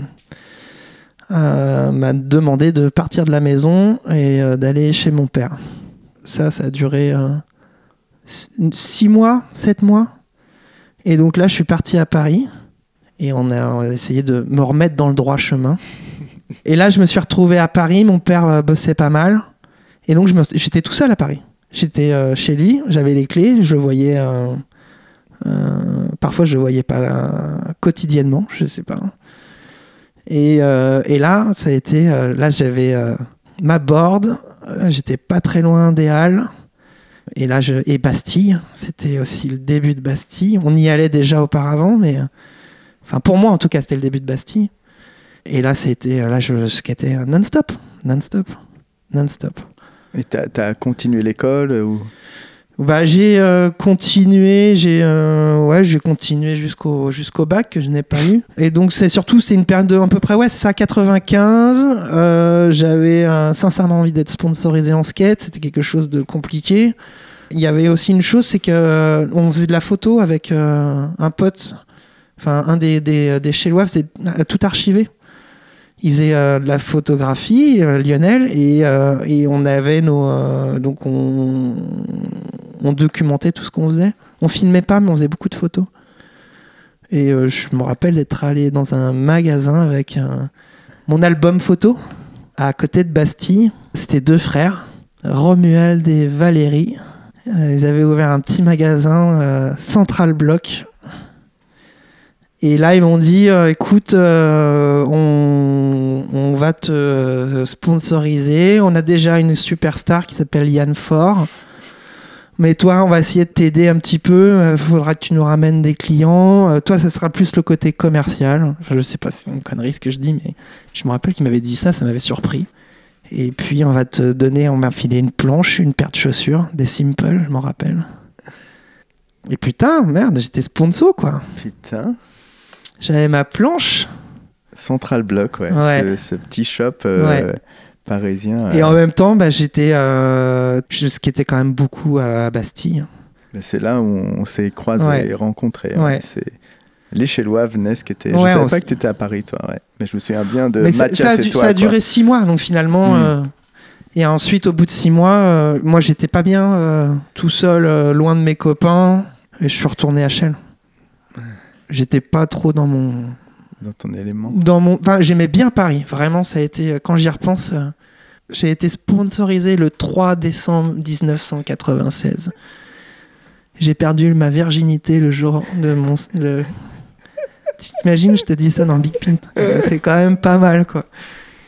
m'a demandé de partir de la maison et d'aller chez mon père. Ça, ça a duré six mois, sept mois. Et donc là, je suis parti à Paris et on a, essayé de me remettre dans le droit chemin. [laughs] Et là, je me suis retrouvé à Paris. Mon père euh, bossait pas mal. Et donc, j'étais tout seul à Paris. J'étais euh, chez lui, j'avais les clés, je le voyais. euh, euh, parfois, je le voyais pas quotidiennement, je sais pas. Et, et là, ça a été. là, j'avais ma board, j'étais pas très loin des Halles. Et là, je, et Bastille, c'était aussi le début de Bastille. On y allait déjà auparavant, mais. euh, Enfin, pour moi, en tout cas, c'était le début de Bastille. Et là, c'était. Là, je skatais non-stop. Non-stop. Non-stop. Et t'as as continué l'école euh, ou? Bah, j'ai euh, continué, j'ai euh, ouais, j'ai continué jusqu'au jusqu'au bac que je n'ai pas eu. Et donc c'est surtout c'est une période de à peu près ouais, c'est ça 95. Euh, j'avais euh, sincèrement envie d'être sponsorisé en skate, c'était quelque chose de compliqué. Il y avait aussi une chose, c'est que euh, on faisait de la photo avec euh, un pote, enfin un des des, des Chélois, faisait tout archivé. Il faisait euh, de la photographie, euh, Lionel, et, euh, et on avait nos. euh, donc on, on documentait tout ce qu'on faisait. On filmait pas, mais on faisait beaucoup de photos. Et euh, je me rappelle d'être allé dans un magasin avec euh, mon album photo à côté de Bastille. C'était deux frères, Romuald et Valérie. Euh, ils avaient ouvert un petit magasin euh, Central Block et là, ils m'ont dit, euh, écoute, on, on va te sponsoriser. On a déjà une superstar qui s'appelle Yann Ford. Mais toi, on va essayer de t'aider un petit peu. Il faudra que tu nous ramènes des clients. Toi, ça sera plus le côté commercial. Enfin, je sais pas si c'est une connerie ce que je dis, mais je me rappelle qu'il m'avait dit ça, ça m'avait surpris. Et puis, on va te donner, on m'a filé une planche, une paire de chaussures, des Simple, je m'en rappelle. Et putain, merde, j'étais sponsor, quoi. Putain. J'avais ma planche. Central Block, ouais. Ouais. Ce, ce petit shop euh, Ouais. parisien. Et euh, en même temps, bah, j'étais. Euh, je skatais quand même beaucoup à Bastille. bah, c'est là où on s'est croisés Ouais. et rencontrés. C'est... Les Chélois venaient skater. Ouais, je savais pas que tu étais à Paris, toi. Ouais. Mais je me souviens bien de Mais ça, Mathias ça a, et toi. ça a duré six mois, donc finalement. Mm. euh, et ensuite, au bout de six mois, euh, moi, j'étais pas bien euh, tout seul, euh, loin de mes copains. Et je suis retourné à Chelles. J'étais pas trop dans mon. Dans ton élément. Dans mon enfin, j'aimais bien Paris. Vraiment, ça a été. Quand j'y repense, j'ai été sponsorisé le 3 décembre 1996. J'ai perdu ma virginité le jour de mon. de- t'imagines, je te dis ça dans Big Pint. C'est quand même pas mal, quoi.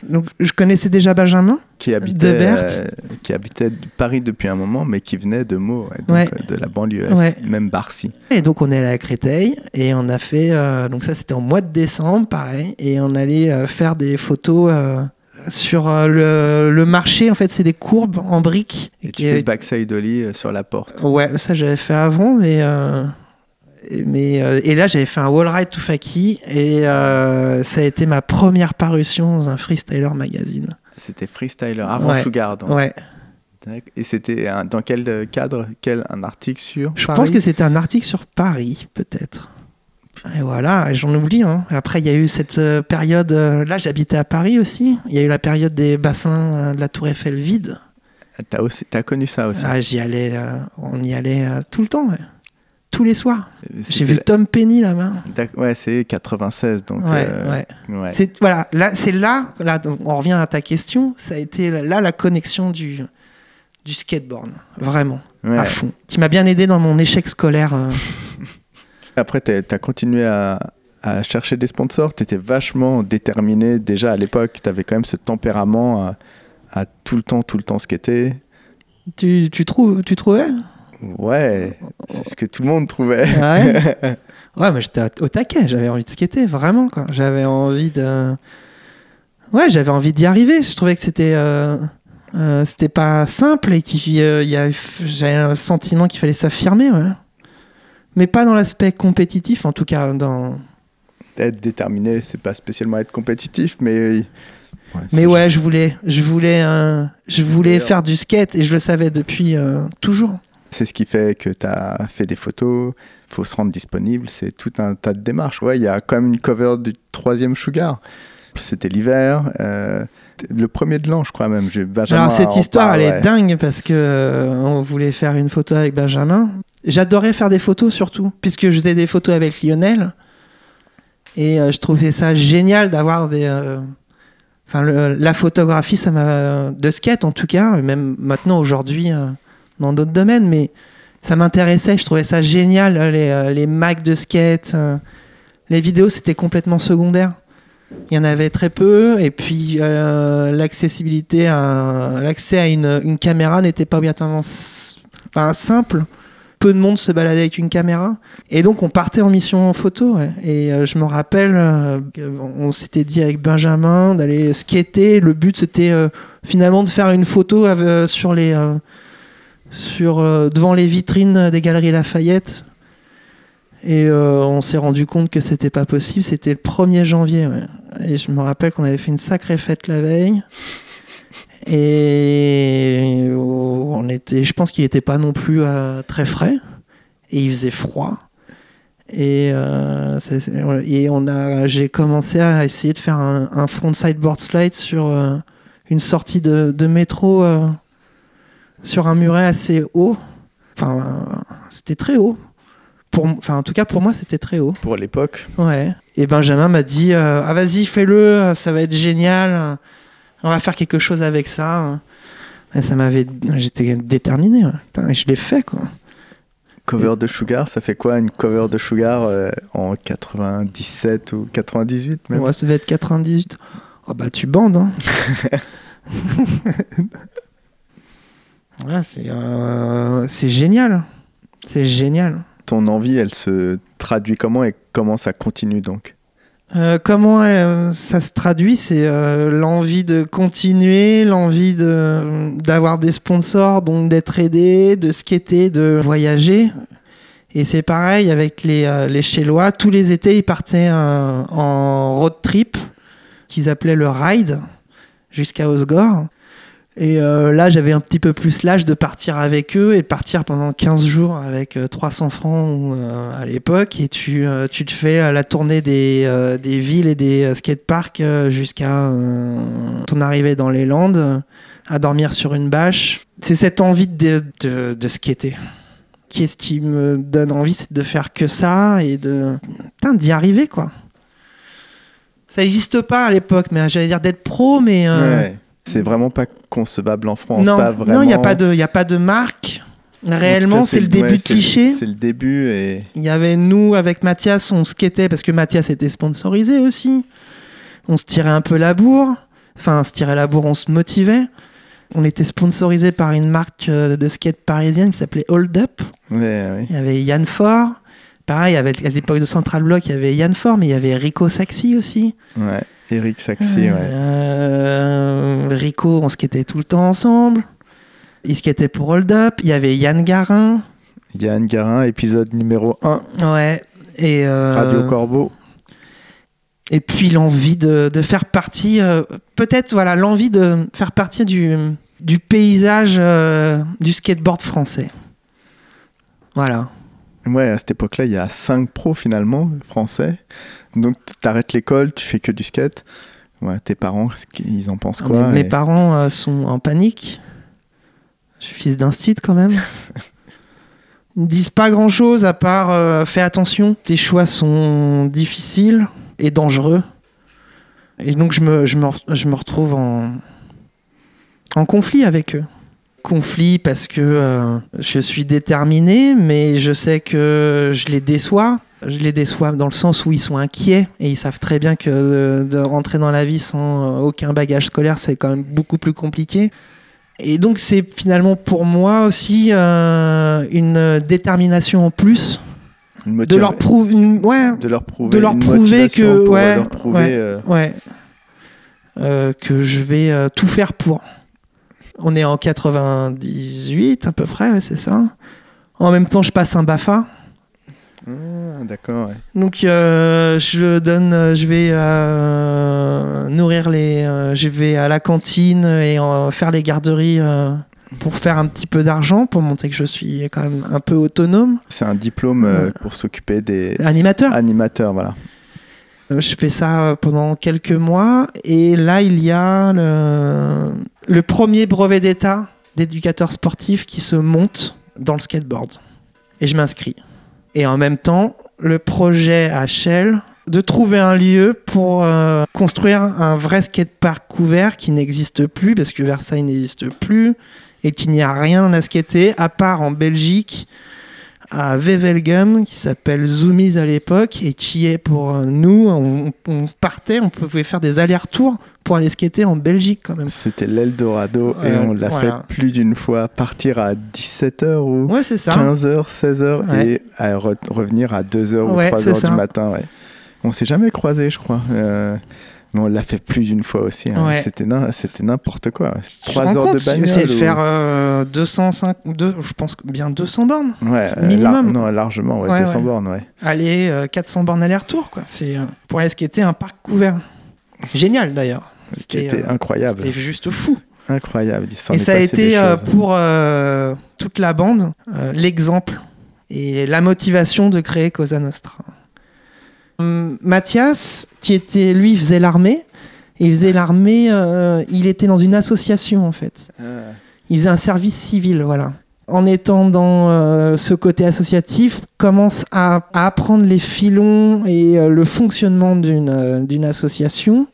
Donc, je connaissais déjà Benjamin. Qui habitait, Debert. euh, qui habitait Paris depuis un moment, mais qui venait de Meaux, ouais, donc, Ouais. euh, de la banlieue est, Ouais. même Barcy. Et donc, on est allé à Créteil et on a fait. euh, donc, ça, c'était en mois de décembre, pareil. Et on allait euh, faire des photos euh, sur euh, le, le marché. En fait, c'est des courbes en briques. Et tu fais le backside ollie euh, sur la porte. Ouais, ça j'avais fait avant, mais. euh, mais euh, et là, j'avais fait un wall ride to Faki et euh, ça a été ma première parution dans un freestyler magazine. C'était freestyler avant Ouais. Sugar. donc. Ouais. Et c'était dans quel euh, cadre? Quel, Un article sur Je Paris pense que c'était un article sur Paris, peut-être. Et voilà, j'en oublie. Hein. Après, il y a eu cette période. là, j'habitais à Paris aussi. Il y a eu la période des bassins de la Tour Eiffel vide. T'as aussi, t'as connu ça aussi. Ah, j'y allais, euh, on y allait euh, tout le temps, ouais. Tous les soirs. J'ai vu Tom Penny là-bas. Ouais, c'est 96, donc. Ouais, euh, ouais. ouais. C'est voilà, là, c'est là, là, on revient à ta question. Ça a été là la connexion du du skateboard, vraiment Ouais. à fond, qui m'a bien aidé dans mon échec scolaire. euh. [laughs] Après, t'as as continué à, à chercher des sponsors. T'étais vachement déterminé. Déjà à l'époque, t'avais quand même ce tempérament à, à tout le temps, tout le temps skater. tu, tu trouves, tu trouvais? Ouais, c'est ce que tout le monde trouvait. Ah ouais [laughs] Ouais, mais j'étais au taquet, j'avais envie de skater, vraiment, quoi. J'avais envie de. Ouais, j'avais envie d'y arriver. Je trouvais que c'était. euh, euh, c'était pas simple et qu'il euh, y a- j'avais un sentiment qu'il fallait s'affirmer, ouais. Mais pas dans l'aspect compétitif, en tout cas dans. être déterminé, c'est pas spécialement être compétitif, mais. ouais, Mais ouais, juste- je voulais, je voulais, euh, je voulais faire du skate et je le savais depuis euh, toujours. C'est ce qui fait que tu as fait des photos, faut se rendre disponible, c'est tout un tas de démarches. Ouais, il y a quand même une cover du troisième Sugar. C'était l'hiver, euh, le premier de l'an, je crois même. J'ai Benjamin Alors cette histoire, parle, elle ouais. est dingue parce que euh, on voulait faire une photo avec Benjamin. J'adorais faire des photos surtout, puisque je faisais des photos avec Lionel. Et euh, je trouvais ça génial d'avoir des. Enfin, la photographie, ça m'a de skate en tout cas, même maintenant aujourd'hui dans d'autres domaines, mais ça m'intéressait. Je trouvais ça génial euh, les, euh, les mags de skate. euh, les vidéos, c'était complètement secondaire. Il y en avait très peu, et puis l'accessibilité, à, l'accès à une, une caméra n'était pas obligatoirement enfin, simple. Peu de monde se baladait avec une caméra, et donc on partait en mission photo. ouais. Et je me rappelle, on s'était dit avec Benjamin d'aller skater. Le but c'était finalement de faire une photo sur les, sur euh, devant les vitrines des galeries Lafayette. Et euh, on s'est rendu compte que c'était pas possible. C'était le 1er janvier. Et je me rappelle qu'on avait fait une sacrée fête la veille. Et oh, on était, je pense qu'il n'était pas non plus euh, très frais. Et il faisait froid. Et, et on a, j'ai commencé à essayer de faire un, un front sideboard slide sur une sortie de, de métro sur un muret assez haut. Enfin, c'était très haut. Pour, enfin, en tout cas, pour moi, c'était très haut. Pour l'époque, Ouais. Et Benjamin m'a dit euh, Ah, vas-y, fais-le, ça va être génial. On va faire quelque chose avec ça. Et ça m'avait. J'étais déterminé. ouais. Putain, et je l'ai fait, quoi. cover de Sugar, ça fait quoi une cover de Sugar euh, en 97 ou 98 même? Ouais, ça devait être 98. Oh, bah, tu bandes, hein. [laughs] ouais, c'est euh, c'est génial. C'est génial. Ton envie, elle se traduit comment et comment ça continue donc? Euh, comment euh, ça se traduit C'est euh, l'envie de continuer, l'envie de d'avoir des sponsors, donc d'être aidé, de skater, de voyager. Et c'est pareil avec les, les Chélois. Tous les étés, ils partaient en road trip qu'ils appelaient le ride jusqu'à Osgore. Et euh, là, j'avais un petit peu plus l'âge de partir avec eux et de partir pendant 15 jours avec euh, 300 francs euh, à l'époque. Et tu, euh, tu te fais euh, la tournée des, euh, des villes et des euh, skateparks euh, jusqu'à euh, ton arrivée dans les Landes, euh, à dormir sur une bâche. C'est cette envie de, de, de skater. Qu'est-ce qui me donne envie, c'est de faire que ça et de. Putain, d'y arriver, quoi. Ça n'existe pas à l'époque, mais j'allais dire d'être pro, mais. euh. C'est vraiment pas concevable en France. non, non, vraiment. il n'y a pas de, il y a pas de marque. Réellement, c'est le début ouais, de cliché. C'est le début et Il y avait nous avec Mathias, on skatait parce que Mathias était sponsorisé aussi. On se tirait un peu la bourre. Enfin, on se tirait la bourre, on se motivait. On était sponsorisé par une marque euh, de skate parisienne qui s'appelait Hold Up. ouais, ouais. Il y avait Yann Fort. Pareil, avec, à l'époque de Central Block, il y avait Yann Fort, mais il y avait Rico Saxi aussi. ouais. Eric Saxy, ouais. Euh, Rico, on skatait tout le temps ensemble. Il skatait pour Hold Up. Il y avait Yann Garin. Yann Garin, épisode numéro 1, Ouais. Et, euh, Radio Corbeau. et puis l'envie de, de faire partie, euh, peut-être voilà, l'envie de faire partie du, du paysage euh, du skateboard français. Voilà. Ouais, à cette époque-là, il y a 5 pros finalement, français. Donc, t'arrêtes l'école, tu fais que du skate. Ouais, tes parents, ils en pensent quoi mes, et- parents euh, sont en panique. Je suis fils d'instit quand même. [laughs] Ils ne disent pas grand chose à part euh, fais attention, tes choix sont difficiles et dangereux. Et donc je me, je me, je me retrouve en, en conflit avec eux. Conflit parce que euh, je suis déterminé, mais je sais que je les déçois. Je les déçois dans le sens où ils sont inquiets et ils savent très bien que de, de rentrer dans la vie sans euh, aucun bagage scolaire, c'est quand même beaucoup plus compliqué. Et donc c'est finalement pour moi aussi euh, une détermination en plus Une de leur prouver, ouais, de leur prouver, de leur prouver que- pour ouais, leur prouver, ouais. euh, ouais, Euh, que je vais tout faire pour. On est en 98 à peu près, c'est ça. En même temps, je passe un Bafa. Ah, d'accord. ouais. Donc euh, je donne, euh, je vais euh, nourrir les, euh, je vais à la cantine et faire les garderies pour faire un petit peu d'argent pour montrer que je suis quand même un peu autonome. C'est un diplôme pour s'occuper des Animateur. animateurs, voilà. Je fais ça pendant quelques mois et là il y a le, le premier brevet d'état d'éducateur sportif qui se monte dans le skateboard et je m'inscris. Et en même temps, le projet à Shell de trouver un lieu pour euh, construire un vrai skatepark couvert qui n'existe plus parce que Versailles n'existe plus et qu'il n'y a rien à skater à part en Belgique à Wevelgem qui s'appelle Zoomies à l'époque et qui est pour euh, nous, on, on partait, on pouvait faire des allers-retours pour aller skater en Belgique quand même. C'était l'Eldorado et on l'a voilà. fait plus d'une fois. Partir à 17h ou Ouais, c'est ça. 15h, 16h Ouais. et à re- revenir à 2h Ouais, ou c'est 3h ça. du matin. On s'est jamais croisés, je crois. Euh, mais on l'a fait plus d'une fois aussi. hein. Ouais. C'était n'im- c'était n'importe quoi. Tu te 3 rends heures compte, de bagnole. C'est ou- faire euh, 205, deux- je pense bien 200 bornes. Ouais, euh, minimum. lar- non, largement, ouais, Ouais, 200 ouais. bornes, ouais. Aller euh, 400 bornes aller-retour, quoi. C'est euh, pour aller skater un parc couvert. Génial d'ailleurs. Qui C'était était euh, incroyable. c'était juste fou. Incroyable. Il Et ça a été euh, pour toute la bande l'exemple et la motivation de créer Cosa Nostra. Hum, Mathias, qui était lui faisait l'armée, il faisait l'armée, euh, il était dans une association en fait. Ah. Il faisait un service civil, voilà. En étant dans euh, ce côté associatif, commence à, à apprendre les filons et euh, le fonctionnement d'une association.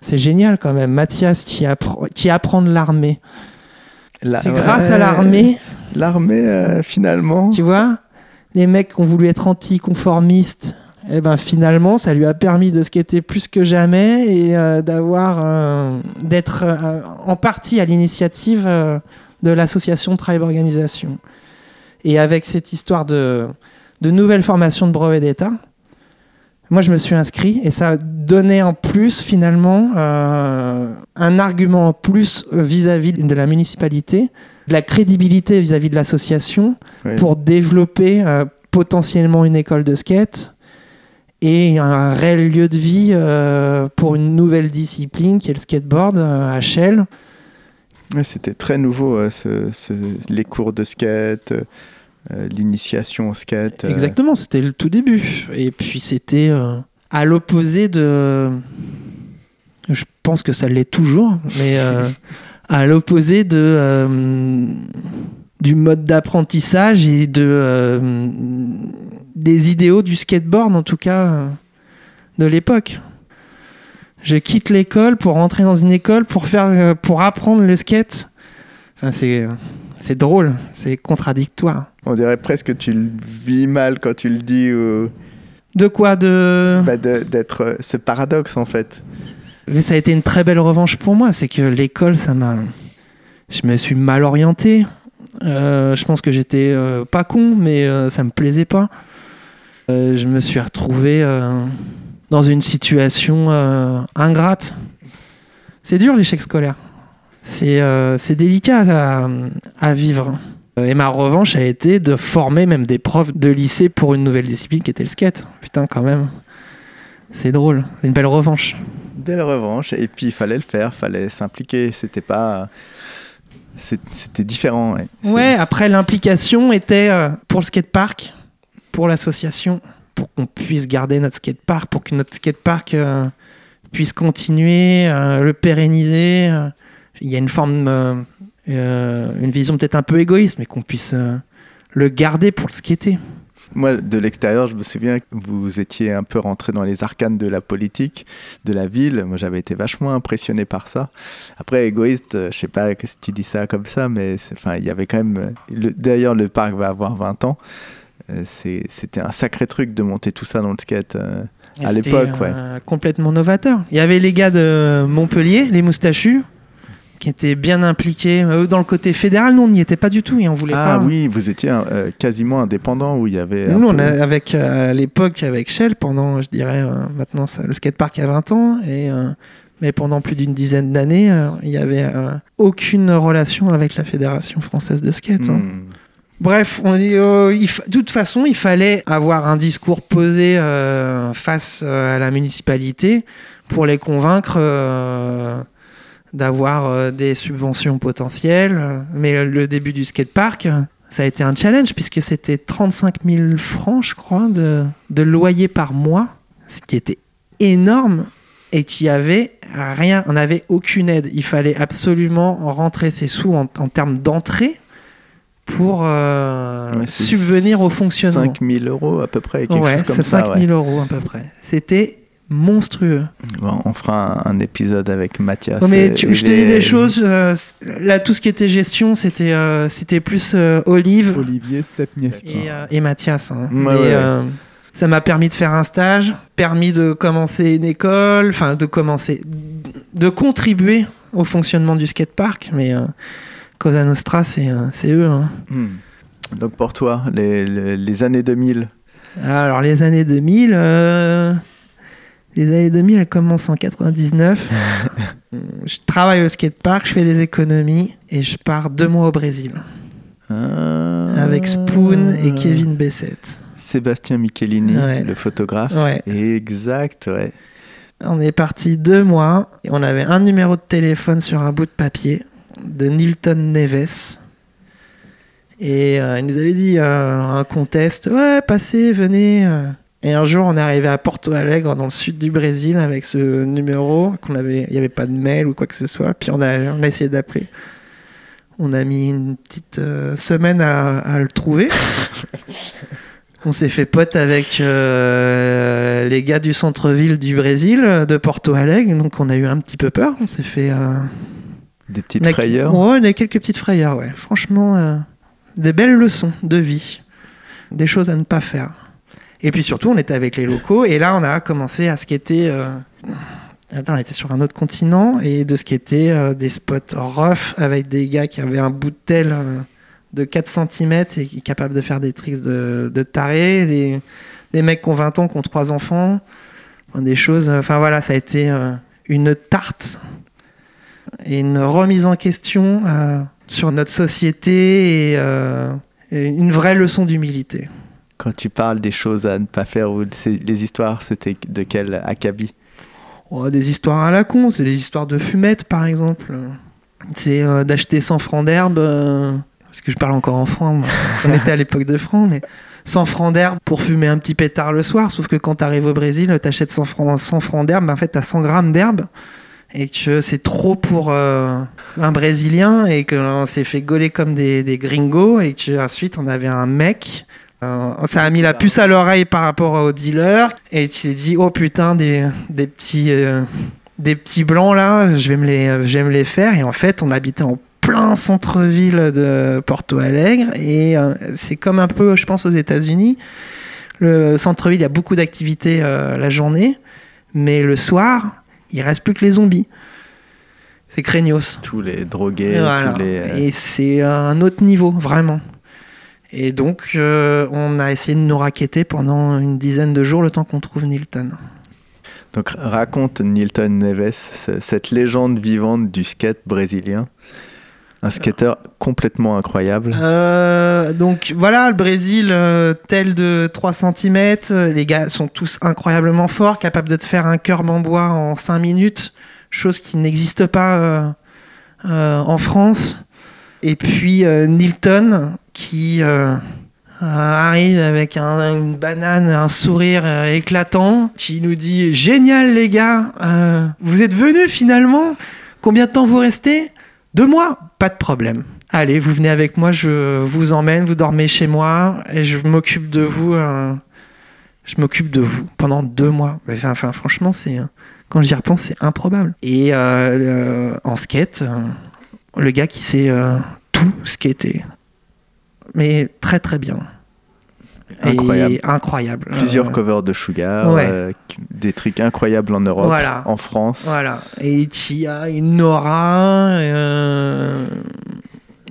C'est génial quand même. Mathias qui, appre- qui apprend de l'armée. La- C'est grâce à l'armée, L'armée, finalement. tu vois, les mecs qui ont voulu être anticonformistes, et ben finalement, ça lui a permis de skater plus que jamais et euh, d'avoir, euh, d'être euh, en partie à l'initiative de l'association Tribe Organisation. Et avec cette histoire de, de nouvelle formation de brevet d'État, moi je me suis inscrit et ça donnait en plus finalement un argument en plus vis-à-vis de la municipalité, de la crédibilité vis-à-vis de l'association Oui. pour développer potentiellement une école de skate et un réel lieu de vie euh, pour une nouvelle discipline qui est le skateboard euh, à Shell. Ouais, C'était très nouveau, euh, ce- ce- les cours de skate, euh, l'initiation au skate. euh, Exactement, c'était le tout début. Et puis c'était euh, à l'opposé de. Je pense que ça l'est toujours, mais à l'opposé de. Du mode d'apprentissage et de. euh, des idéaux du skateboard, en tout cas, euh, de l'époque. Je quitte l'école pour rentrer dans une école pour, faire, euh, pour apprendre le skate. Enfin, c'est, c'est drôle, c'est contradictoire. On dirait presque que tu le vis mal quand tu le dis, ou De quoi de... bah, d'être ce paradoxe en fait. Mais ça a été une très belle revanche pour moi. C'est que l'école, ça m'a. Je me suis mal orienté. Euh, je pense que j'étais euh, pas con, mais euh, ça me plaisait pas. Je me suis retrouvé dans une situation ingrate. C'est dur l'échec scolaire. C'est délicat à, à vivre. Et ma revanche a été de former même des profs de lycée pour une nouvelle discipline qui était le skate. Putain, quand même. C'est drôle. C'est une belle revanche. Belle revanche. Et puis il fallait le faire, fallait s'impliquer. C'était pas. C'était différent. Ouais, après l'implication était euh, pour le skatepark, pour l'association, pour qu'on puisse garder notre skatepark, pour que notre skatepark euh, puisse continuer, euh, le pérenniser. Il y a une forme, euh, une vision peut-être un peu égoïste, mais qu'on puisse le garder pour qui était. Moi, de l'extérieur, je me souviens que vous étiez un peu rentré dans les arcanes de la politique, de la ville. Moi, j'avais été vachement impressionné par ça. Après, égoïste, euh, je sais pas si tu dis ça comme ça, mais enfin, il y avait quand même. euh, le- D'ailleurs, le parc va avoir 20 ans. Euh, C'était un sacré truc de monter tout ça dans le skate. Et À l'époque, ouais. euh, Complètement novateur. Il y avait les gars de Montpellier, les moustachus, qui étaient bien impliqués. Eux, dans le côté fédéral, nous, on n'y était pas du tout et on voulait Ah pas. oui, vous étiez euh, quasiment indépendant où il y avait. Nous, on a, avec, euh, à l'époque, avec Shell, pendant, je dirais, euh, maintenant, ça- le skatepark a 20 ans, et, euh, mais pendant plus d'une dizaine d'années, il n'y avait aucune relation avec la Fédération française de skate. hein. Hmm. Bref, on euh, fa- de toute façon, il fallait avoir un discours posé euh, face à la municipalité pour les convaincre euh, d'avoir euh, des subventions potentielles. Mais le début du skatepark, ça a été un challenge puisque c'était 35 000 francs, je crois, de, de loyer par mois, ce qui était énorme et qui avait rien, on n'avait aucune aide. Il fallait absolument rentrer ses sous en, en termes d'entrée pour euh, Ouais, subvenir au fonctionnement. 5000 euros à peu près, quelque Ouais, chose comme ça. 5 ouais. 000 euros à peu près. C'était monstrueux. Bon, on fera un, un épisode avec Mathias. Non, mais tu- je te dis des choses. euh, là, tout ce qui était gestion, c'était euh, c'était plus euh, Olive Olivier Stepniewski. et, euh, et Mathias. hein. Ouais, Mais, ouais, ouais. euh, ça m'a permis de faire un stage, permis de commencer une école, enfin de commencer, de contribuer au fonctionnement du skatepark. Mais euh, Cosa Nostra, c'est c'est eux. hein. Hmm. Donc pour toi, les, les- les années 2000, Alors les années 2000, euh, les années 2000, elles commencent en 99. [laughs] je travaille au skatepark, je fais des économies et je pars deux mois au Brésil ah, avec Spoon et Kevin Bessette. Sébastien Michelini, Ouais. le photographe. Ouais. Exact, ouais. On est parti deux mois et on avait un numéro de téléphone sur un bout de papier de Nilton Neves. Et euh, il nous avait dit euh, un contest, ouais, passez, venez. Et un jour, on est arrivé à Porto Alegre, dans le sud du Brésil, avec ce numéro qu'on avait. Il n'y avait pas de mail ou quoi que ce soit. Puis on a, on a essayé d'appeler. On a mis une petite euh, semaine à, à le trouver. [laughs] On s'est fait pote avec euh, les gars du centre-ville du Brésil, euh, de Porto Alegre, donc on a eu un petit peu peur. On s'est fait. euh, Des petites a- frayeurs. Ouais, on a eu quelques petites frayeurs, ouais. Franchement, des belles leçons de vie, des choses à ne pas faire. Et puis surtout, on était avec les locaux, et là, on a commencé à skater. Euh... Attends, on était sur un autre continent, et de skater euh, des spots rough avec des gars qui avaient un bout de tel euh, de 4 cm et qui est capable de faire des tricks de, de taré. Les, les mecs qui ont 20 ans, qui ont 3 enfants. Des choses. Enfin voilà, ça a été euh, une tarte et une remise en question euh, sur notre société et une vraie leçon d'humilité. Quand tu parles des choses à ne pas faire, ou les histoires, c'était de quel acabit? Oh, des histoires à la con, c'est des histoires de fumettes par exemple. C'est euh, d'acheter 100 francs d'herbe, euh, parce que je parle encore en francs, [laughs] on était à l'époque de francs, mais 100 francs d'herbe pour fumer un petit pétard le soir, sauf que quand t'arrives au Brésil, t'achètes 100 francs, 100 francs d'herbe, mais en fait t'as 100 grammes d'herbe, et que c'est trop pour euh, un Brésilien, et qu'on s'est fait gauler comme des, des gringos, et que ensuite on avait un mec euh, ça a mis la puce à l'oreille par rapport au dealer et tu t'es dit oh putain des, des petits euh, des petits blancs là je vais me les je vais me les faire et en fait on habitait en plein centre-ville de Porto Alegre et euh, c'est comme un peu je pense aux États-Unis le centre-ville il y a beaucoup d'activités euh, la journée mais le soir il reste plus que les zombies c'est craignos Tous les drogués, voilà. tous les. Et c'est un autre niveau, vraiment. Et donc, euh, on a essayé de nous raqueter pendant une dizaine de jours le temps qu'on trouve Nilton. Donc raconte Nilton Neves, ce- cette légende vivante du skate brésilien. Un skater complètement incroyable. Euh, donc voilà, le Brésil, euh, tel de 3 cm, les gars sont tous incroyablement forts, capables de te faire un curb en bois en 5 minutes, chose qui n'existe pas euh, en France. Et puis Nilton, qui euh, arrive avec un- une banane, un sourire euh, éclatant, qui nous dit Génial les gars, euh, vous êtes venus finalement Combien de temps vous restez? Deux mois, pas de problème. Allez, vous venez avec moi, je vous emmène, vous dormez chez moi et je m'occupe de vous. je m'occupe de vous pendant deux mois. Franchement, c'est quand j'y repense, c'est improbable. Et en skate, le gars qui sait tout skater, mais très très bien. Et Incroyable. incroyable. Plusieurs Euh, covers de Sugar, ouais. euh, des trucs incroyables en Europe, Voilà. en France. Voilà. Et qui a une aura, euh,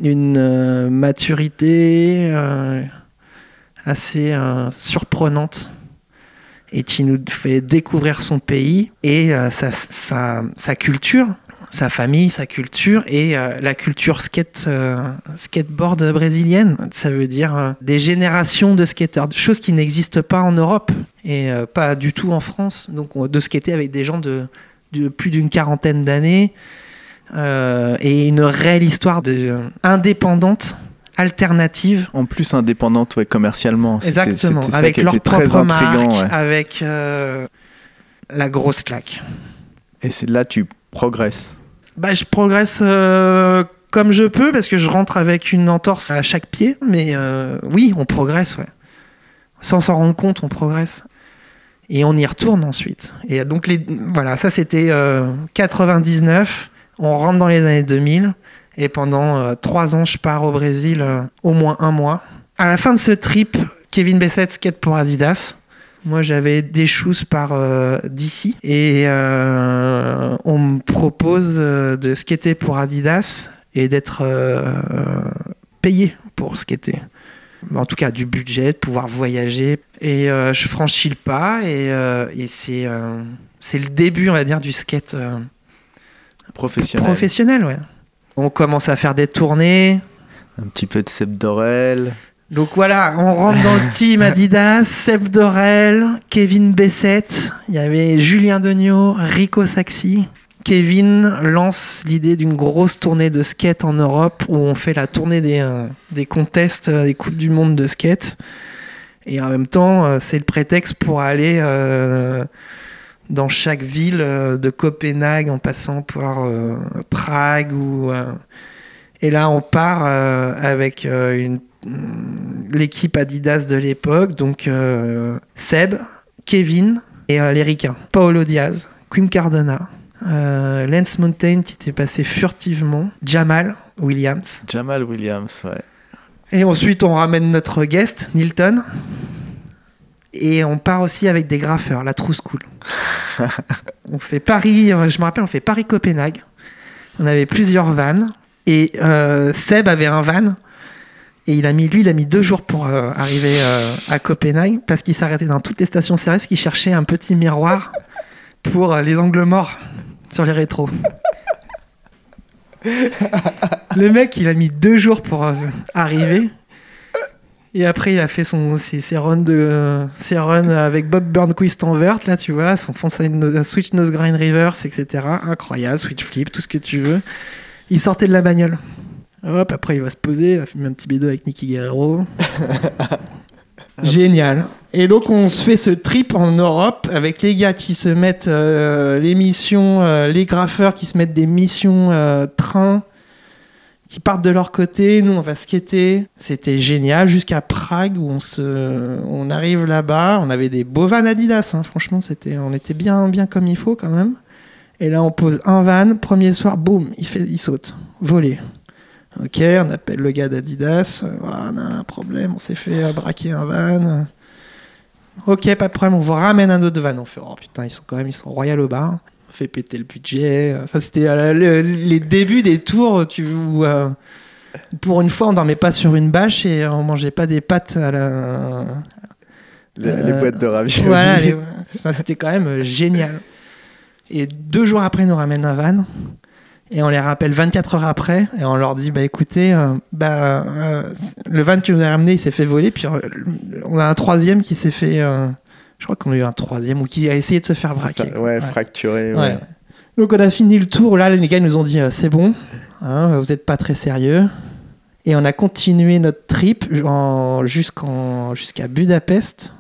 une maturité assez surprenante et qui nous fait découvrir son pays et sa, sa, sa culture, sa famille, sa culture et euh, la culture skate, euh, skateboard brésilienne. Ça veut dire euh, des générations de skateurs, chose qui n'existe pas en Europe et pas du tout en France. Donc on- de skater avec des gens de, de plus d'une quarantaine d'années et une réelle histoire de, indépendante, alternative. En plus indépendante, ouais, commercialement. Exactement, avec leur propre marque, ouais. avec la grosse claque. Et c'est là tu progresses. Bah, je progresse euh, comme je peux parce que je rentre avec une entorse à chaque pied, mais euh, oui, on progresse, ouais. Sans s'en rendre compte, on progresse. Et on y retourne ensuite. Et donc, les, voilà, ça c'était euh, 99. On rentre dans les années 2000. Et pendant euh, trois ans, je pars au Brésil au moins un mois. À la fin de ce trip, Kevin Bessette skate pour Adidas. Moi, j'avais des shoes par euh, DC et euh, on me propose euh, de skater pour Adidas et d'être euh, payé pour skater. En tout cas, du budget, de pouvoir voyager. Et je franchis le pas et, et c'est c'est le début, on va dire, du skate Professionnel. professionnel. Ouais. On commence à faire des tournées. Un petit peu de Seb Dorel. Donc voilà, on rentre dans le [laughs] team Adidas, Seb Dorel, Kevin Bessette, il y avait Julien Degnaud, Rico Saxi. Kevin lance l'idée d'une grosse tournée de skate en Europe où on fait la tournée des, euh, des contests, euh, des Coupes du Monde de skate. Et en même temps, euh, c'est le prétexte pour aller euh, dans chaque ville, de Copenhague en passant par euh, Prague. Ou, et là, on part avec une l'équipe Adidas de l'époque, donc euh, Seb, Kevin et euh, les Ricains. Paolo Diaz, Quim Cardona, euh, Lance Mountain qui était passé furtivement, Jamal Williams. Jamal Williams, ouais. Et ensuite, on ramène notre guest, Nilton. Et on part aussi avec des graffeurs, la True School. [laughs] on fait Paris, euh, je me rappelle, on fait Paris-Copenhague. On avait plusieurs vannes. Et euh, Seb avait un van. Et il a mis, lui, il a mis deux jours pour euh, arriver euh, à Copenhague parce qu'il s'arrêtait dans toutes les stations CRS qui cherchait un petit miroir pour euh, les angles morts sur les rétros. [laughs] Le mec, il a mis deux jours pour arriver. Et après, il a fait son, ses, runs, de, ses runs avec Bob Burnquist en vert, là, tu vois, son switch nose grind reverse, etc. Incroyable, switch flip, tout ce que tu veux. Il sortait de la bagnole. Hop, après, il va se poser, il va un petit bédo avec Nicky Guerrero. Génial. Et donc, on se fait ce trip en Europe avec les gars qui se mettent euh, les missions, euh, les graffeurs qui se mettent des missions euh, train, qui partent de leur côté. Nous, on va skater. C'était génial jusqu'à Prague où on arrive là-bas. On avait des beaux vannes Adidas. hein. Franchement, c'était, on était bien, bien comme il faut quand même. Et là, on pose un van. Premier soir, boum, il, fait, il saute. Volé. Ok, on appelle le gars d'Adidas. Euh, voilà, on a un problème, on s'est fait euh, braquer un van. Ok, pas de problème, on vous ramène un autre van. On fait, oh putain, ils sont quand même, ils sont royal au bar. On fait péter le budget. Enfin, c'était euh, le- les débuts des tours tu, où, euh, pour une fois, on dormait pas sur une bâche et on mangeait pas des pâtes à la. Les, Euh, les boîtes de raviolis. Voilà, les- enfin, c'était quand même génial. Et deux jours après, ils nous ramènent un van. Et on les rappelle 24 heures après. Et on leur dit Bah écoutez, euh, bah, euh, le van que vous avez ramené, il s'est fait voler. Puis euh, on a un troisième qui s'est fait. je crois qu'on a eu un troisième ou qui a essayé de se faire braquer. Ouais, ouais, fracturé. Ouais. Ouais. Donc on a fini le tour. Là, les gars nous ont dit c'est bon, hein, vous n'êtes pas très sérieux. Et on a continué notre trip en- jusqu'en- jusqu'à Budapest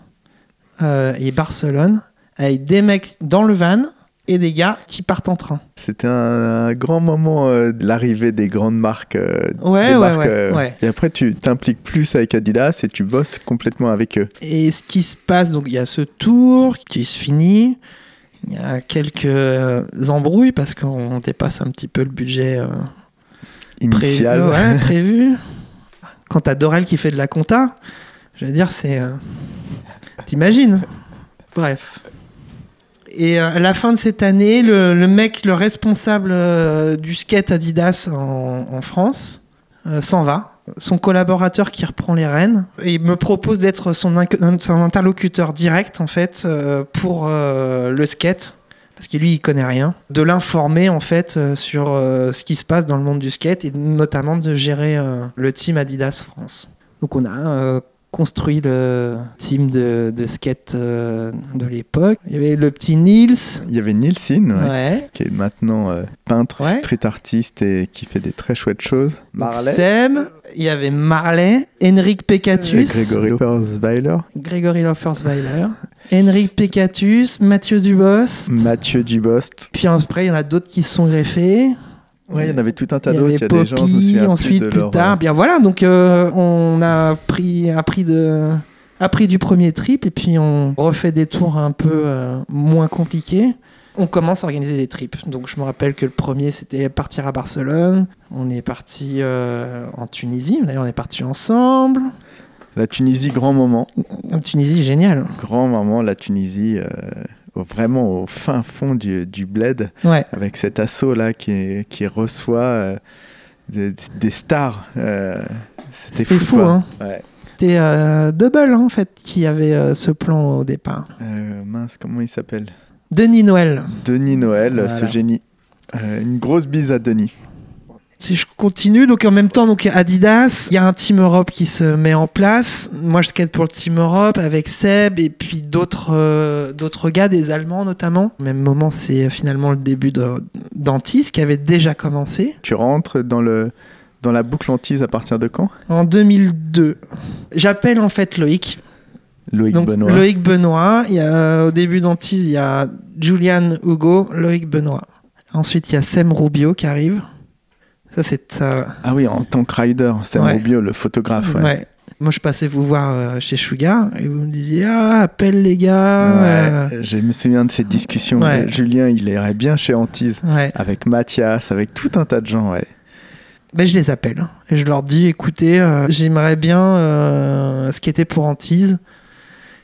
et Barcelone avec des mecs dans le van et des gars qui partent en train. C'était un, grand moment euh, de l'arrivée des grandes marques. euh, Ouais, des ouais, marques, ouais, euh, ouais. Et après, tu t'impliques plus avec Adidas et tu bosses complètement avec eux. Et ce qui se passe, donc il y a ce tour qui se finit. Il y a quelques embrouilles parce qu'on dépasse un petit peu le budget Initial. ouais, [laughs] prévu. Quand t'as Dorel qui fait de la compta, je veux dire, c'est. T'imagines Bref. Et euh, à la fin de cette année, le, mec, le responsable euh, du skate Adidas en, France, euh, s'en va. Son collaborateur qui reprend les rênes il me propose d'être son, interlocuteur direct en fait pour le skate parce que lui il connaît rien, de l'informer en fait sur ce qui se passe dans le monde du skate et notamment de gérer le team Adidas France. Donc on a construit le team de, de skate euh, de l'époque. Il y avait le petit Nils, Il y avait Nielsen, ouais, ouais. qui est maintenant euh, peintre, Ouais. street artiste et qui fait des très chouettes choses. Sem, il y avait Marley, Henrik et Pekatus, Grégory Loppersweiler, Grégory Loffersweiler, Henrik Pekatus, Mathieu Dubos. Mathieu Dubost. Puis après, il y en a d'autres qui se sont greffés. Ouais, il y en avait tout un tas Il y d'autres. avait Il y a des gens, ensuite plus plus, de leur, tard. euh, Bien voilà, donc euh, on a pris, appris, de, appris du premier trip et puis on refait des tours un peu euh, moins compliqués. On commence à organiser des trips. Donc je me rappelle que le premier c'était partir à Barcelone. On est parti euh, en Tunisie. D'ailleurs on est parti ensemble. La Tunisie, grand moment. En Tunisie génial. Grand moment, la Tunisie, vraiment au fin fond du, du bled, Ouais. avec cet assaut là qui, qui reçoit euh, des, des stars. euh, C'était fou, hein. Ouais. C'était euh, Double hein, en fait qui avait euh, ce plan au départ. Euh, mince, comment il s'appelle? Denis Noël. Denis Noël, Voilà. ce génie. Une grosse bise à Denis. Si je continue, donc en même temps, donc Adidas, il y a un Team Europe qui se met en place. Moi, je skate pour le Team Europe avec Seb et puis d'autres euh, d'autres gars, des Allemands notamment. Au même moment, c'est finalement le début d'Antis qui avait déjà commencé Tu rentres dans, le, dans la boucle antise à partir de quand? En 2002. J'appelle en fait Loïc. Loïc donc Benoît. Loïc Benoît. Il y a, au début d'Antis, il y a Julian Hugo, Loïc Benoît. Ensuite, il y a Sem Rubio qui arrive. Ça, c'est euh, Ah oui, en tant que rider, Sam Ouais. Rubio, le photographe. ouais. Ouais. Moi, je passais vous voir euh, chez Sugar et vous me disiez Ah, appelle les gars. euh, Ouais, Je me souviens de cette discussion. Julien, il irait bien chez Antise. Avec Mathias, avec tout un tas de gens, ouais. Ben, je les appelle et je leur dis écoutez, euh, j'aimerais bien euh, ce qui était pour Antise.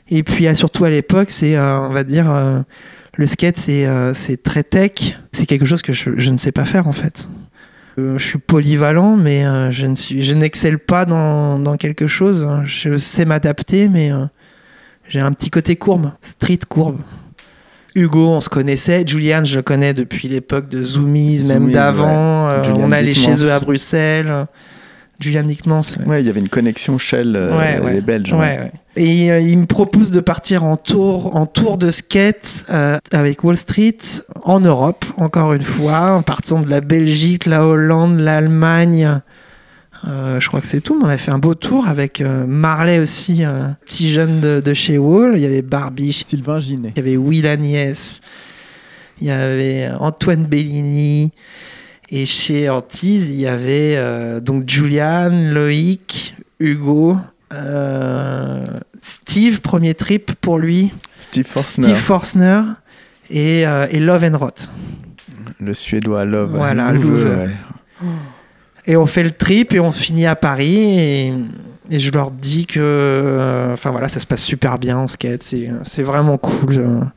Et puis, euh, surtout à l'époque, c'est, euh, on va dire, euh, le skate, c'est euh, c'est très tech. C'est quelque chose que je, je ne sais pas faire en fait. Euh, je suis polyvalent, mais euh, je ne suis, je n'excelle pas dans, dans quelque chose. Je sais m'adapter, mais euh, j'ai un petit côté courbe, street courbe. Hugo, on se connaissait. Julian, je le connais depuis l'époque de Zoomies, même d'avant. Euh, on allait chez eux à Bruxelles. Julian Dickmans. ouais. Ouais, il y avait une connexion Shell euh, Ouais, ouais. des Belges. Ouais, ouais. ouais. Et euh, il me propose de partir en tour, en tour de skate euh, avec Wall Street en Europe, encore une fois, en partant de la Belgique, la Hollande, l'Allemagne. Euh, je crois que c'est tout, mais on a fait un beau tour avec euh, Marley aussi, un petit jeune de, de chez Wall. Il y avait Barbie, Sylvain Ginet. il y avait Will Agnès, il y avait Antoine Bellini. Et chez Ortiz, il y avait euh, donc Julian, Loïc, Hugo, euh, Steve, premier trip pour lui, Steve Forstner, Steve Forsner et, euh, et Love and Rot. le Suédois Love. Voilà, ouais. Et on fait le trip et on finit à Paris et, et je leur dis que enfin voilà ça se passe super bien en skate c'est vraiment cool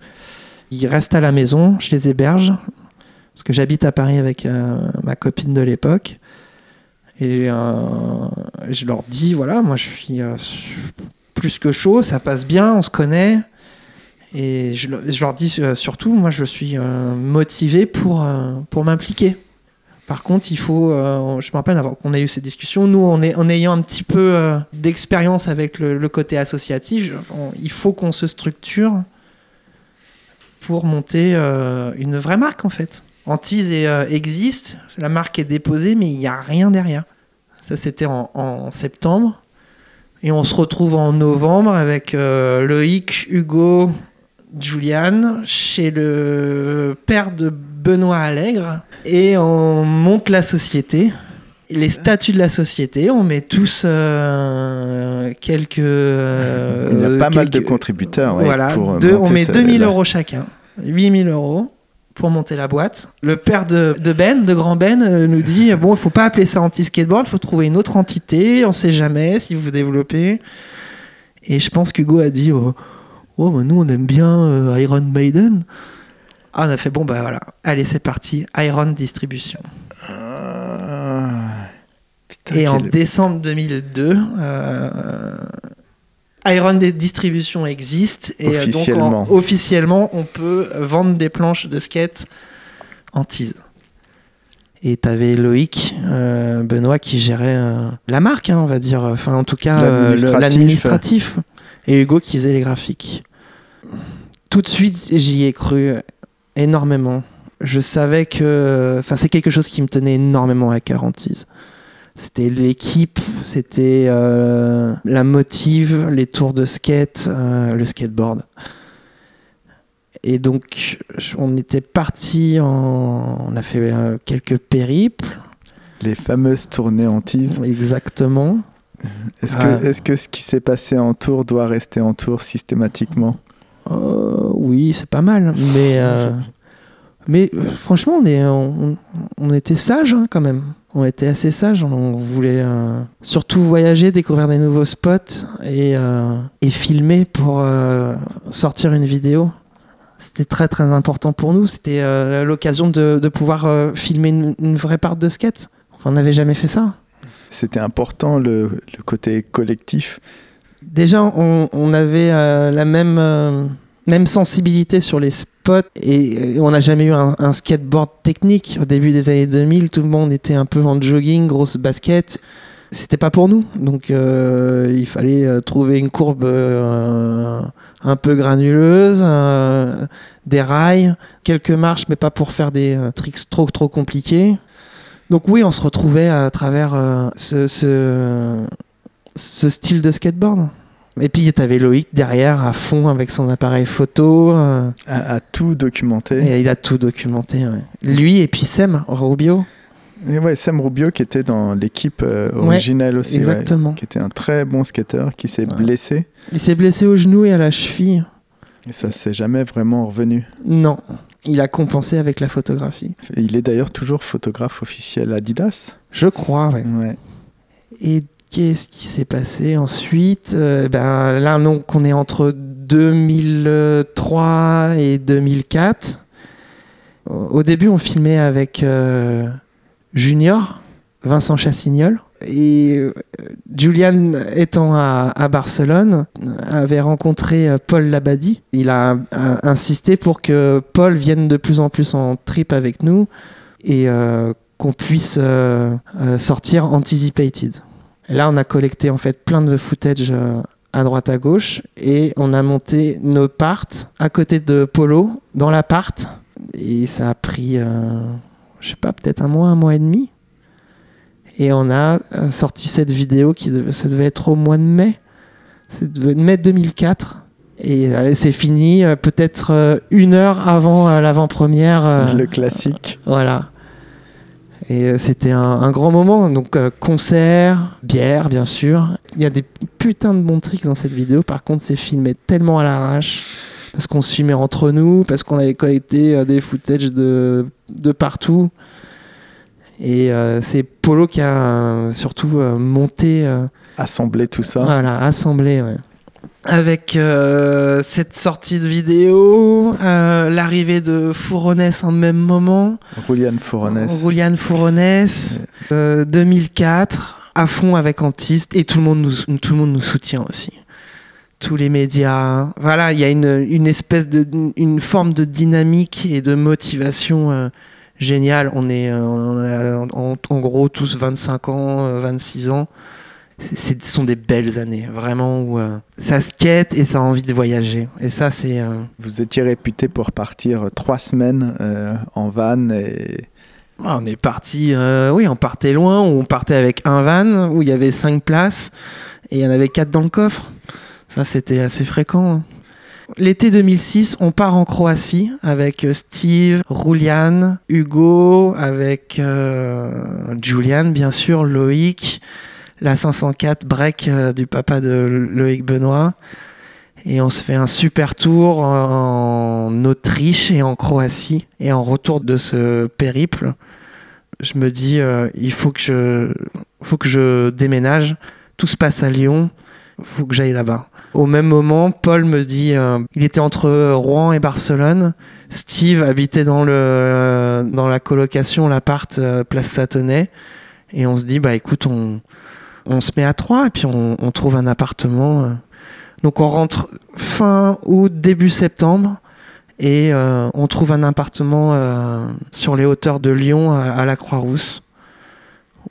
ils restent à la maison je les héberge parce que j'habite à Paris avec euh, ma copine de l'époque. Et euh, je leur dis voilà moi je suis euh, plus que chaud ça passe bien on se connaît. Et je, le- je leur dis surtout moi je suis motivé pour pour m'impliquer. Par contre, il faut, je me rappelle avant qu'on ait eu ces discussions, nous, en, ayant un petit peu d'expérience avec le, côté associatif, il faut qu'on se structure pour monter une vraie marque en fait. Antise euh, existe, la marque est déposée, mais il n'y a rien derrière. Ça, c'était en, en septembre. Et on se retrouve en novembre avec euh, Loïc, Hugo, Julian chez le père de Benoît Allègre et on monte la société. Les statuts de la société, on met tous euh, quelques. euh, Il y a pas mal de contributeurs. ouais, voilà, pour, deux- on met ce- 2000 la- euros chacun, 8000 euros pour monter la boîte. Le père de, de Ben, de grand Ben, euh, nous dit [laughs] bon, il faut pas appeler ça anti-skateboard, il faut trouver une autre entité, on sait jamais si vous développez. Et je pense qu'Hugo a dit oh, oh, bah, nous on aime bien euh, Iron Maiden. Ah, on a fait bon, bah voilà, allez, c'est parti, Iron Distribution. Ah, putain, Et en décembre 2002, euh, Iron Di- Distribution existe et euh, donc en- Officiellement. officiellement on peut vendre des planches de skate en tease. Et t'avais Loïc, euh, Benoît qui gérait euh, la marque, hein, on va dire, enfin en tout cas L'administratif. l'administratif, et Hugo qui faisait les graphiques. Tout de suite j'y ai cru énormément. Je savais que, enfin c'est quelque chose qui me tenait énormément à cœur en tease. C'était l'équipe, c'était euh, la motive, les tours de skate, euh, le skateboard. Et donc, on était parti en. On a fait euh, quelques périples, Les fameuses tournées en tease. exactement. Est-ce Ah. que, est que ce qui s'est passé en tour doit rester en tour systématiquement? Oui, c'est pas mal, mais. mais franchement, on, est, on, on était sages hein, quand même. On était assez sages. On voulait euh, surtout voyager, découvrir des nouveaux spots et, euh, et filmer pour euh, sortir une vidéo. C'était très très important pour nous. C'était l'occasion de, de pouvoir filmer une, une vraie part de skate. On n'avait jamais fait ça. C'était important le, le côté collectif. Déjà, on, on avait la même, même sensibilité sur les spots et, et on n'a jamais eu un, skateboard technique. Au début des années 2000, tout le monde était un peu en jogging, grosse basket. C'était pas pour nous, donc euh, il fallait euh, trouver une courbe euh, un peu granuleuse, euh, des rails, quelques marches, mais pas pour faire des euh, tricks trop trop compliqués. Donc oui, on se retrouvait à travers euh, ce style de skateboard. Et puis t'avais Loïc derrière à fond avec son appareil photo. euh, À, à tout documenter. et il a tout documenté. ouais. Lui et puis Sem Rubio. Et ouais, Sam Rubio qui était dans l'équipe euh, Ouais, originelle aussi. ouais, exactement. qui était un très bon skater qui s'est blessé. Il s'est blessé au genou et à la cheville. Et ça s'est jamais vraiment revenu. Non, il a compensé avec la photographie. Et il est d'ailleurs toujours photographe officiel Adidas. Je crois, ouais. Ouais. Et qu'est-ce qui s'est passé ensuite? Euh, ben, Là, on est entre 2003 et 2004. Au début, on filmait avec euh, Junior, Vincent Chassignol. Et euh, Julian, étant à, Barcelone, avait rencontré Paul Labadie. Il a euh, insisté pour que Paul vienne de plus en plus en trip avec nous et qu'on puisse sortir Anticipated. Là, on a collecté en fait plein de footage euh, à droite à gauche et on a monté nos parts à côté de Polo dans l'appart et ça a pris, euh, je sais pas, peut-être un mois, un mois et demi. Et on a euh, sorti cette vidéo qui devait, ça devait être au mois de mai, mai 2004. Et c'est fini euh, peut-être une heure avant l'avant-première. Le classique. voilà. Et euh, c'était un, un grand moment. Donc, euh, concert, bière, bien sûr. Il y a des putains de bons tricks dans cette vidéo. Par contre, c'est filmé tellement à l'arrache. Parce qu'on se filmait entre nous, parce qu'on avait collecté euh, des footage de, de partout. Et euh, c'est Polo qui a surtout monté. Assembler tout ça. voilà, assemblé, ouais. Avec euh, cette sortie de vidéo, euh, l'arrivée de Fouronès en même moment, Julian Fouronès. Julian Fouronès, euh, 2004, à fond avec Antiste, et tout le monde nous, tout le monde nous soutient aussi. Tous les médias, voilà, il y a une, une espèce de, une forme de dynamique et de motivation euh, géniale. On est, euh, on a en, en gros tous 25 ans, euh, 26 ans. Ce sont des belles années, vraiment, où euh, ça skate et ça a envie de voyager. Et ça, c'est. euh, Vous étiez réputé pour partir trois semaines euh, en van et Ah, On est parti, euh, oui, on partait loin, où on partait avec un van, où il y avait cinq places, et il y en avait quatre dans le coffre. Ça, c'était assez fréquent. hein. L'été 2006, on part en Croatie avec Steve, Roulian, Hugo, avec euh, Julian, bien sûr, Loïc, la 504 break euh, du papa de Loïc Benoît. Et on se fait un super tour en Autriche et en Croatie. Et en retour de ce périple, je me dis, euh, il faut que je, faut que je déménage. Tout se passe à Lyon. Il faut que j'aille là-bas. Au même moment, Paul me dit, euh, il était entre Rouen et Barcelone. Steve habitait dans, le, dans la colocation, l'appart Place Satonnet. Et on se dit, bah écoute, on, on se met à trois et puis on, on trouve un appartement. euh. Donc on rentre fin août, début septembre. Et euh, on trouve un appartement euh, sur les hauteurs de Lyon, à, à la Croix-Rousse.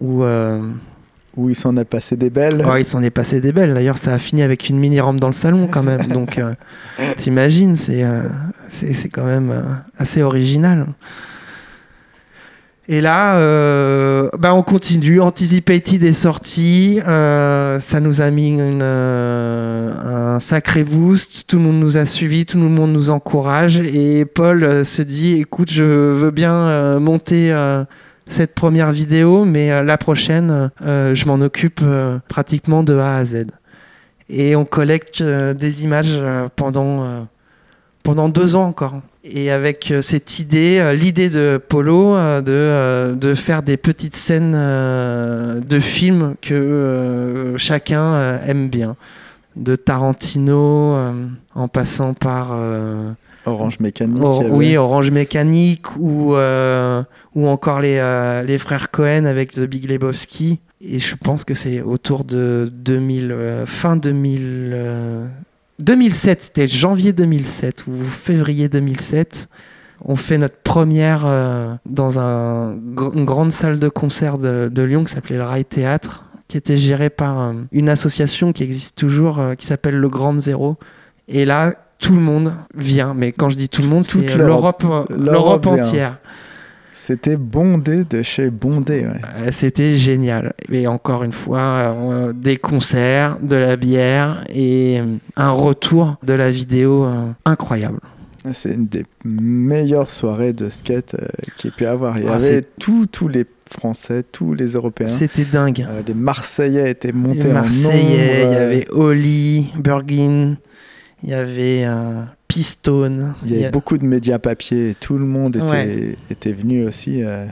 Où euh, Où il s'en a passé des belles. Ouais, il s'en est passé des belles. D'ailleurs, ça a fini avec une mini rampe dans le salon quand même. Donc, [laughs] t'imagines, c'est c'est quand même assez original. Et là, euh, bah on continue. Anticipated est sorti. euh, ça nous a mis une, euh, un sacré boost. Tout le monde nous a suivis. Tout le monde nous encourage. Et Paul euh, se dit, écoute, je veux bien euh, monter euh, cette première vidéo, mais la prochaine, je m'en occupe pratiquement de A à Z. Et on collecte des images pendant, pendant deux ans encore. Et avec euh, cette idée, euh, l'idée de Polo euh, de, de faire des petites scènes de films que chacun aime bien. De Tarantino, en passant par Orange Mécanique. Or- avait- oui, Orange Mécanique ou, ou encore les, les frères Cohen avec The Big Lebowski. Et je pense que c'est autour de 2000, euh, fin 2000, euh, 2007, c'était janvier 2007 ou février 2007. On fait notre première euh, dans un, une grande salle de concert de, de Lyon qui s'appelait le Rail Théâtre, qui était gérée par euh, une association qui existe toujours, euh, qui s'appelle le Grand Zéro. Et là, tout le monde vient. Mais quand je dis tout le monde, Toute c'est l'Europe. l'Europe vient. C'était bondé de chez bondé. ouais. Euh, C'était génial. Et encore une fois, euh, des concerts, de la bière et euh, un retour de la vidéo euh, incroyable. C'est une des meilleures soirées de skate euh, qu'il y ait pu avoir. Il y Ah, avait tous, tous les Français, tous les Européens. C'était dingue. Les Marseillais étaient montés Les Marseillais, en nombre. il y avait Oli, Bergin, il y avait Pistone. Il y avait beaucoup de médias papier. Tout le monde était, Ouais. était venu aussi. euh,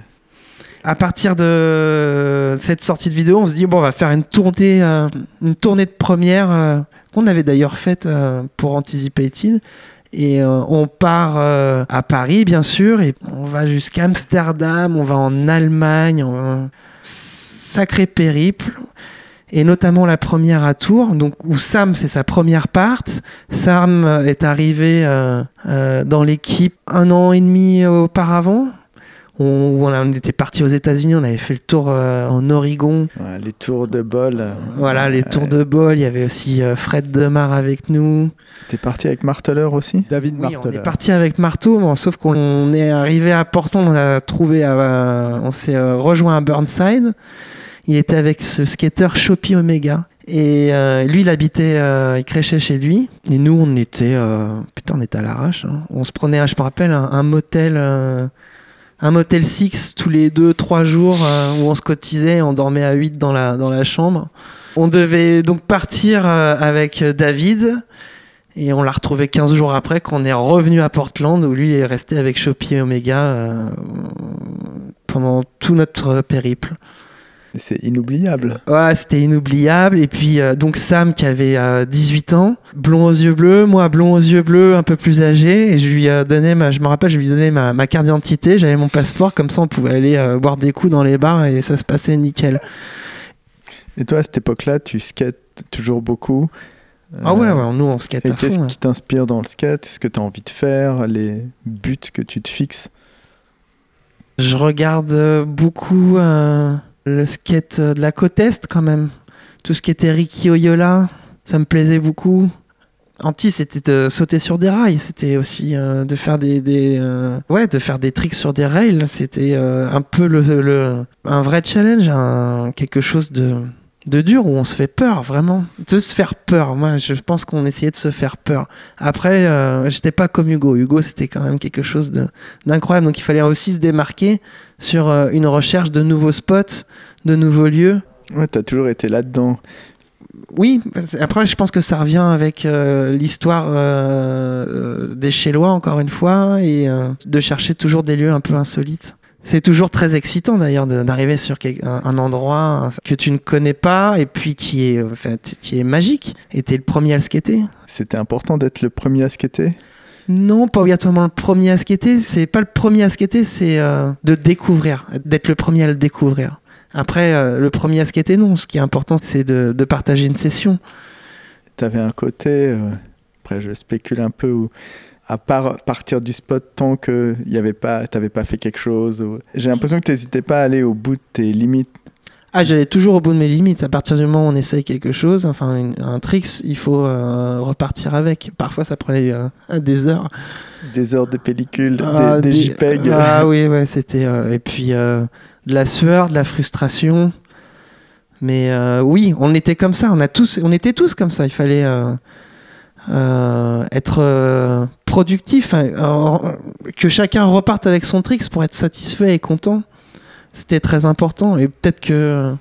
À partir de cette sortie de vidéo, on se dit bon, on va faire une tournée, euh, une tournée de première euh, qu'on avait d'ailleurs faite euh, pour Anticipated. Et on part à Paris, bien sûr, et on va jusqu'à Amsterdam, on va en Allemagne, on- sacré périple. Et notamment la première à Tours, donc où Sam c'est sa première part. Sam euh, est arrivé euh, euh, dans l'équipe un an et demi auparavant. On, où on, a- on était parti aux États-Unis, on avait fait le tour euh, en Oregon. ouais, les tours de bol. Voilà, les tours de bol. Il y avait aussi euh, Fred Demar avec nous. T'es parti avec Marteleur aussi? David Oui, on Marteleur. est parti avec Marteau, bon, sauf qu'on on est arrivé à Portland, on a trouvé, à- on s'est euh, rejoint à Burnside. Il était avec ce skater Shopee Omega. Et euh, lui, il habitait, euh, il crêchait chez lui. Et nous, on était, euh, putain, on était à l'arrache. hein. On se prenait, je me rappelle, un, motel, un motel 6 tous les deux, trois jours où on se cotisait, on dormait à 8 dans la, dans la chambre. On devait donc partir avec David. Et on l'a retrouvé 15 jours après quand on est revenu à Portland où lui est resté avec Shopee Omega euh, pendant tout notre périple. C'est inoubliable. Ouais, c'était inoubliable. Et puis, euh, donc Sam qui avait euh, 18 ans, blond aux yeux bleus, moi blond aux yeux bleus, un peu plus âgé. Et je lui ai donné, ma, je me rappelle, je lui ai donné ma, ma carte d'identité, j'avais mon passeport, comme ça on pouvait aller euh, boire des coups dans les bars et ça se passait nickel. Et toi, à cette époque-là, tu skates toujours beaucoup. Ah ouais, Euh, ouais, nous on skate Et qu'est-ce qui t'inspire dans le skate? Ce que tu as envie de faire? Les buts que tu te fixes? Je regarde euh, beaucoup euh, le skate euh, de la côte Est quand même. Tout ce qui était Ricky Oyola, ça me plaisait beaucoup. Anti, c'était de sauter sur des rails. C'était aussi euh, de faire des, des euh, ouais, de faire des tricks sur des rails. C'était un peu le, le- un vrai challenge, quelque chose de de dur où on se fait peur, vraiment. De se faire peur. Moi, je pense qu'on essayait de se faire peur. Après, euh, j'étais pas comme Hugo. Hugo, c'était quand même quelque chose d'incroyable. Donc, il fallait aussi se démarquer sur euh, une recherche de nouveaux spots, de nouveaux lieux. Ouais, t'as toujours été là-dedans. Oui, parce- après, je pense que ça revient avec euh, l'histoire des Chélois, encore une fois, et de chercher toujours des lieux un peu insolites. C'est toujours très excitant d'ailleurs d'arriver sur un, endroit que tu ne connais pas et puis qui est, en fait, qui est magique. Et t'es le premier à le skater. C'était important d'être le premier à skater? Non, pas obligatoirement le premier à skater. C'est pas le premier à skater, c'est euh, de découvrir, d'être le premier à le découvrir. Après, euh, le premier à skater, non. Ce qui est important, c'est de, de partager une session. T'avais un côté, euh, après je spécule un peu, où à part partir du spot tant que y avait pas, t'avais pas fait quelque chose. J'ai l'impression que t'hésitais pas à aller au bout de tes limites. Ah, j'allais toujours au bout de mes limites. À partir du moment où on essaye quelque chose, enfin une- un tricks, il faut euh, repartir avec. Parfois, ça prenait euh, [laughs] des heures. Des heures de pellicule, des- Ah, des, des- JPEG. Ah [laughs] oui, ouais, c'était. euh, et puis de la sueur, de la frustration. Mais oui, on était comme ça. On a tous, on était tous comme ça. Il fallait euh, être euh, productif, hein, que chacun reparte avec son tricks pour être satisfait et content. C'était très important. Et peut-être que euh,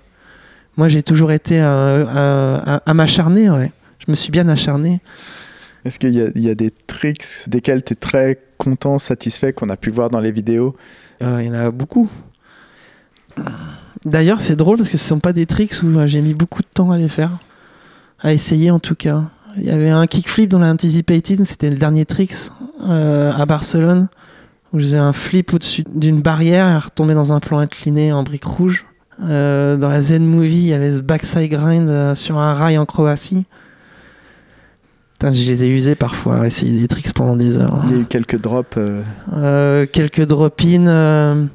moi, j'ai toujours été à, à- à m'acharner. Ouais. Je me suis bien acharné. Est-ce qu'il y, y a des tricks desquels tu es très content, satisfait, qu'on a pu voir dans les vidéos? Il y en a beaucoup. D'ailleurs, c'est drôle parce que ce sont pas des tricks où j'ai mis beaucoup de temps à les faire. À essayer en tout cas. Il y avait un kickflip dans l'Anticipated, c'était le dernier tricks euh, à Barcelone, où je faisais un flip au-dessus d'une barrière et retomber dans un plan incliné en brique rouge. Euh, dans la Zen Movie, il y avait ce backside grind euh, sur un rail en Croatie. Putain, je les ai usés parfois à essayer des tricks pendant des heures. Il y a eu quelques drops. quelques drop-in.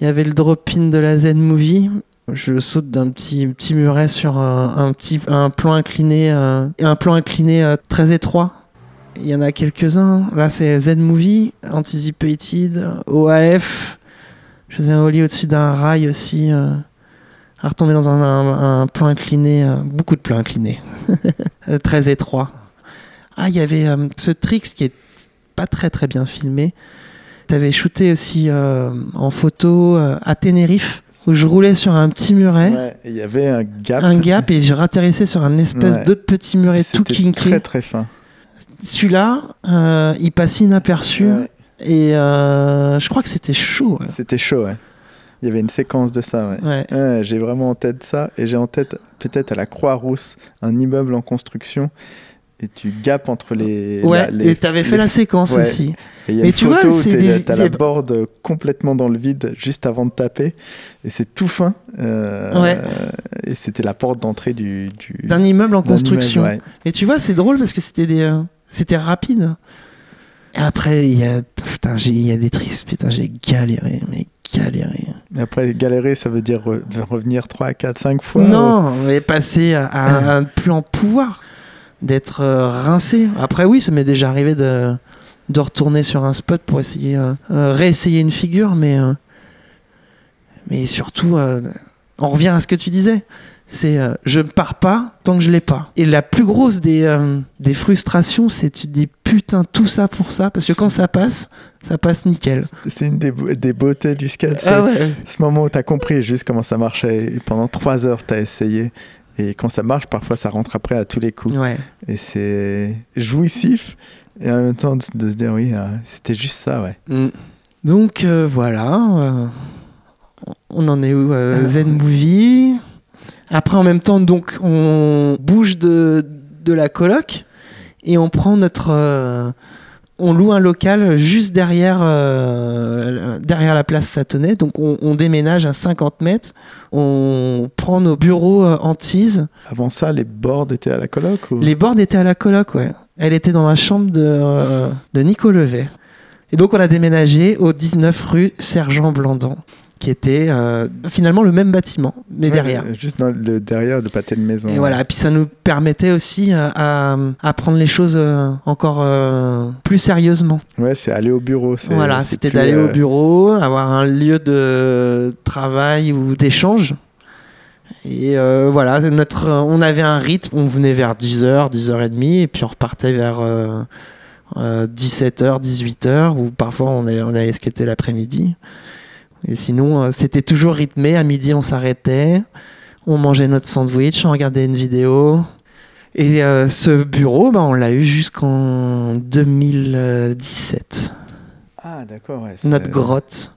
Il y avait le drop-in de la Zen Movie. Je saute d'un petit, petit muret sur un, un petit, un plan incliné, euh, un plan incliné euh, très étroit. Il y en a quelques-uns. Là, c'est Zen Movie, Anticipated, OAF. Je faisais un ollie au-dessus d'un rail aussi. Euh, à retomber dans un, plan incliné, euh, beaucoup de plans inclinés, [laughs] Euh, très étroit. Ah, il y avait euh, ce trick qui est pas très très bien filmé. T'avais shooté aussi euh, en photo euh, à Tenerife où je roulais sur un petit muret, ouais, il y avait un gap. un gap et je ratterrissais sur un espèce Ouais. d'autre petit muret tout C'était kinké. très très fin. Celui-là, euh, il passe inaperçu Ouais, et euh, je crois que c'était chaud. ouais. C'était chaud, ouais. Il y avait une séquence de ça, ouais. Ouais. Ouais, j'ai vraiment en tête ça, et j'ai en tête peut-être à la Croix-Rousse, un immeuble en construction, et tu gapes entre les. Ouais, la- les- et t'avais fait les- la séquence ouais. aussi. Et il y a Mais une tu vois, photo où c'est t'es- des- t'as la board complètement dans le vide juste avant de taper, et c'est tout fin. euh, Ouais. Et c'était la porte d'entrée du. du D'un immeuble en construction. immeuble, ouais. Et tu vois, c'est drôle parce que c'était des, euh, c'était rapide. Et après, il y a, putain, il y a des tristes, putain, j'ai galéré, mais galéré. Mais après, galérer, ça veut dire re- revenir 3, 4, 5 fois. non, mais passer à, à- [laughs] plus en pouvoir, d'être euh, rincé. Après, oui, ça m'est déjà arrivé de, de retourner sur un spot pour essayer, euh, euh, réessayer une figure, mais, mais surtout, on revient à ce que tu disais. C'est euh, je ne pars pas tant que je l'ai pas. Et la plus grosse des, euh, des frustrations, c'est tu te dis putain tout ça pour ça parce que quand ça passe, ça passe nickel. C'est une des, beau- des beautés du skate. c'est Ah ouais. Ce moment où tu as compris juste comment ça marchait, et pendant 3 heures, tu as essayé. Et quand ça marche, parfois ça rentre après à tous les coups. Ouais. Et c'est jouissif. Et en même temps, de, de se dire, oui, euh, c'était juste ça, ouais. Mm. Donc euh, voilà, euh, on en est où euh, [laughs] Zen Movie. Après en même temps donc on bouge de, de la coloc et on prend notre euh, on loue un local juste derrière euh, derrière la place Satonnet donc on, on déménage à 50 mètres. On prend nos bureaux euh, en tease. Avant ça, les boards étaient à la coloc ou... les boards étaient à la coloc, ouais. Elle était dans la chambre de, euh, de Nico Levet. Et donc on a déménagé au 19 rue Sergent Blandan, qui était euh, finalement le même bâtiment, mais Ouais, derrière. juste dans le, derrière le pâté de maison. Et voilà, et puis ça nous permettait aussi euh, à, à prendre les choses euh, encore euh, plus sérieusement. Ouais, c'est aller au bureau. Voilà, c'était d'aller euh, au bureau, avoir un lieu de travail ou d'échange. Et euh, voilà, notre, on avait un rythme, on venait vers 10h, 10h30, et puis on repartait vers 17h, 18h, ou parfois on allait, on allait skater l'après-midi. Et sinon, euh, c'était toujours rythmé. À midi, on s'arrêtait, on mangeait notre sandwich, on regardait une vidéo. Et euh, ce bureau, bah, on l'a eu jusqu'en 2017. Ah, d'accord. Ouais, Notre grotte,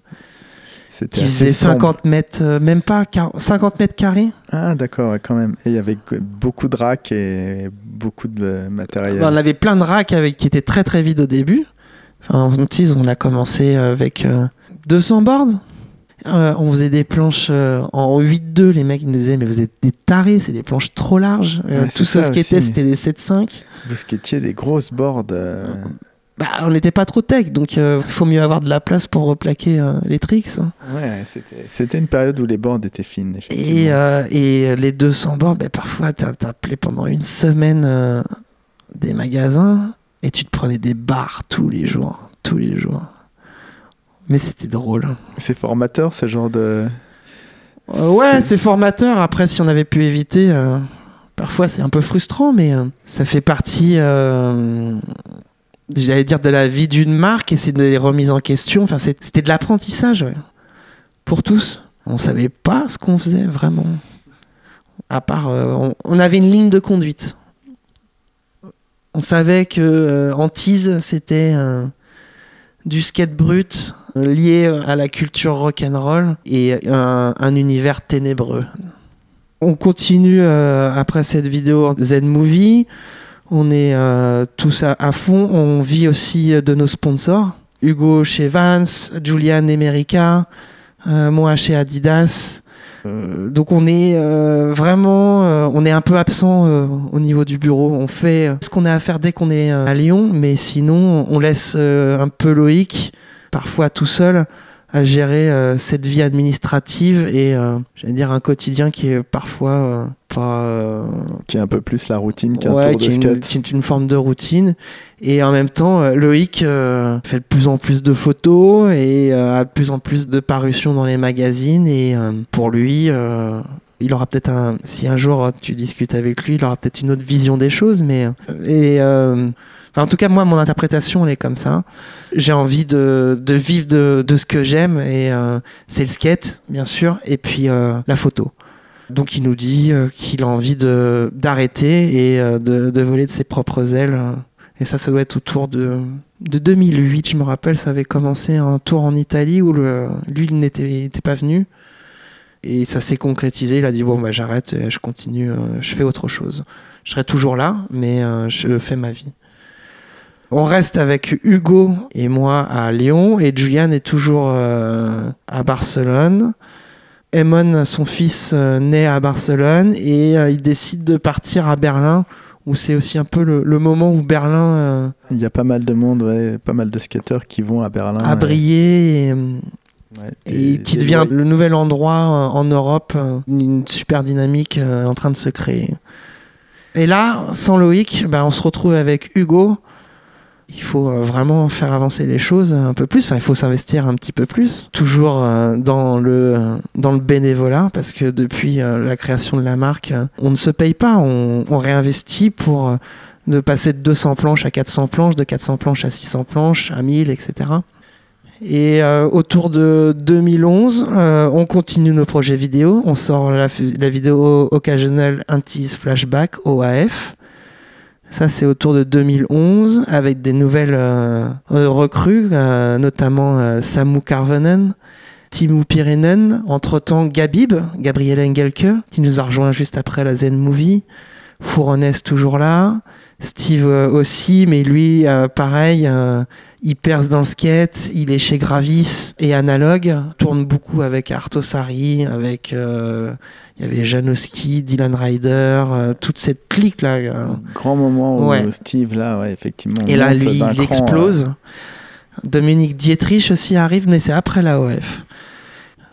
C'était qui faisait sombre. 50 mètres, euh, même pas, quar- 50 mètres carrés. Ah, d'accord, ouais, quand même. Et il y avait beaucoup de racks et beaucoup de matériel. Bah, on avait plein de racks avec, qui étaient très très vides au début. Enfin, en on a commencé avec euh, 200 boards. Euh, on faisait des planches euh, en 8-2. Les mecs nous disaient, mais vous êtes des tarés, c'est des planches trop larges. Euh, Ouais, tout ce qui était, c'était des 7-5. Vous skatiez des grosses boards. Bah, on n'était pas trop tech, donc il faut mieux avoir de la place pour replaquer les tricks. hein. Ouais, c'était une période où les boards étaient fines. Et, et les 200 boards, bah, parfois, t'as appelé pendant une semaine des magasins et tu te prenais des bars tous les jours. Tous les jours. Mais c'était drôle. C'est formateur, ce genre de. Euh, ouais, C'est- formateur. Après, si on avait pu éviter, euh, parfois c'est un peu frustrant, mais euh, ça fait partie, j'allais dire, de la vie d'une marque et c'est des remises en question. Enfin, c'était de l'apprentissage ouais. pour tous. On savait pas ce qu'on faisait vraiment. À part, on, on avait une ligne de conduite. On savait que en tease, c'était du skate brut lié à la culture rock'n'roll et un, un univers ténébreux. On continue euh, après cette vidéo Zen Movie. On est euh, tous à, fond. On vit aussi de nos sponsors. Hugo chez Vans, Julian Emerica, euh, moi chez Adidas. Euh, donc on est euh, vraiment, euh, on est un peu absent euh, au niveau du bureau. On fait euh, ce qu'on a à faire dès qu'on est euh, à Lyon, mais sinon on laisse euh, un peu Loïc, parfois tout seul, à gérer euh, cette vie administrative et euh, j'allais dire un quotidien qui est parfois euh, pas Qui est un peu plus la routine qu'un ouais, tour qui de une, qui est une forme de routine. Et en même temps, Loïc fait de plus en plus de photos et a de plus en plus de parutions dans les magazines. Et pour lui, il aura peut-être un. Si un jour tu discutes avec lui, il aura peut-être une autre vision des choses. Mais. Et. En tout cas, moi, mon interprétation, elle est comme ça. J'ai envie de, de vivre de, de ce que j'aime, et euh, c'est le skate, bien sûr, et puis euh, la photo. Donc, il nous dit euh, qu'il a envie de- d'arrêter et euh, de, de voler de ses propres ailes. Et ça, ça doit être autour de, de 2008, je me rappelle, ça avait commencé un tour en Italie où le, lui, il n'était il était pas venu. Et ça s'est concrétisé. Il a dit Bon, bah, j'arrête, et je continue, euh, je fais autre chose. Je serai toujours là, mais euh, je fais ma vie. On reste avec Hugo et moi à Lyon et Julian est toujours euh, à Barcelone. Emon, son fils, euh, naît à Barcelone et euh, il décide de partir à Berlin où c'est aussi un peu le, le moment où Berlin Il y a pas mal de monde, ouais, pas mal de skateurs qui vont à Berlin. euh, brillé et, ouais, et des- qui devient le nouvel endroit euh, en Europe, euh, une super dynamique euh, en train de se créer. Et là, sans Loïc, bah, on se retrouve avec Hugo. Il faut euh, vraiment faire avancer les choses un peu plus. Enfin, il faut s'investir un petit peu plus. Toujours euh, dans le euh, dans le bénévolat, parce que depuis la création de la marque, on ne se paye pas. On, réinvestit pour de passer de 200 planches à 400 planches, de 400 planches à 600 planches, à 1000, etc. Et autour de 2011, euh, on continue nos projets vidéo. On sort la, vidéo occasionnelle Untease Flashback, OAF. Ça, c'est autour de 2011, avec des nouvelles euh, euh, recrues, euh, notamment Samu Karvonen, Timu Pirinen, entre-temps Gabib, Gabriel Engelke, qui nous a rejoint juste après la Zen Movie, Fouronès toujours là, Steve aussi, mais lui, pareil, il perce dans le skate, il est chez Gravis et Analog, tourne beaucoup avec Artosari, avec il y avait Janowski, Dylan Ryder, euh, toute cette clique là. euh. Grand moment où Ouais. Steve, là, ouais, effectivement. Et là, lui, il cran, explose. Dominique Dietrich aussi arrive, mais c'est après l'AOF.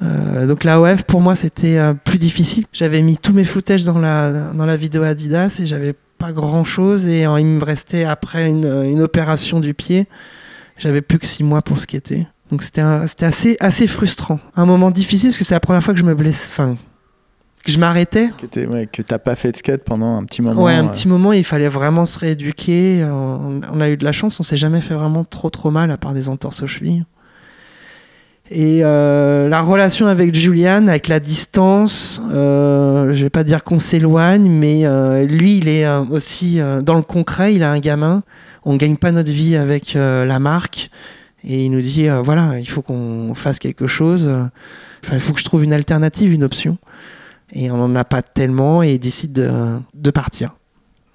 Euh, donc l'AOF, pour moi, c'était euh, plus difficile. J'avais mis tous mes footages dans la, dans la vidéo Adidas et j'avais pas grand-chose. Et euh, il me restait, après une, une opération du pied, j'avais plus que six mois pour skater. Donc c'était assez, assez frustrant. Un moment difficile parce que c'est la première fois que je me blesse. Enfin, que je m'arrêtais. Que t'es- ouais, t'as pas fait de skate pendant un petit moment. Ouais, un euh, petit moment, il fallait vraiment se rééduquer. On, on a eu de la chance, on s'est jamais fait vraiment trop trop mal à part des entorses aux chevilles. Et euh, la relation avec Julian, avec la distance, euh, je vais pas dire qu'on s'éloigne, mais euh, lui, il est aussi dans le concret. Il a un gamin. On gagne pas notre vie avec la marque, et il nous dit voilà, il faut qu'on fasse quelque chose. Enfin, il faut que je trouve une alternative, une option. Et on n'en a pas tellement, et il décide de, de partir.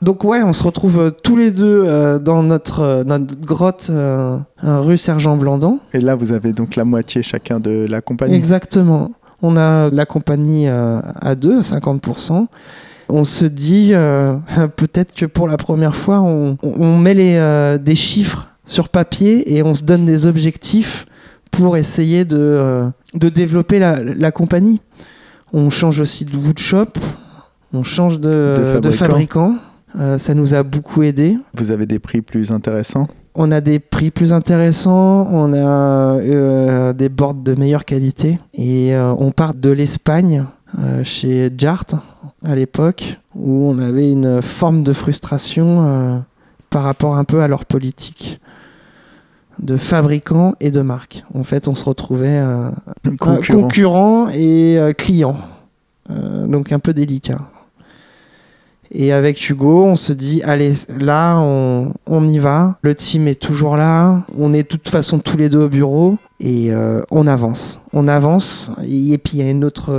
Donc ouais, on se retrouve euh, tous les deux euh, dans notre, euh, notre grotte rue Sergent Blandan. Et là, vous avez donc la moitié chacun de la compagnie. Exactement. On a la compagnie euh, à deux, à 50%. On se dit euh, [laughs] peut-être que pour la première fois, on, on met les, euh, des chiffres sur papier et on se donne des objectifs pour essayer de, euh, de développer la, la compagnie. On change aussi de woodshop, on change de, De de fabricant. Euh, ça nous a beaucoup aidé. Vous avez des prix plus intéressants? On a des prix plus intéressants, on a euh, des boards de meilleure qualité et euh, on part de l'Espagne euh, chez Jart à l'époque où on avait une forme de frustration par rapport un peu à leur politique de fabricants et de marques. En fait, on se retrouvait euh, Concurrents. concurrents et euh, clients. Euh, donc un peu délicat. Et avec Hugo, on se dit, allez, là, on, on y va. Le team est toujours là. On est de toute façon tous les deux au bureau. Et euh, on avance. On avance. Et, puis, il y a une autre,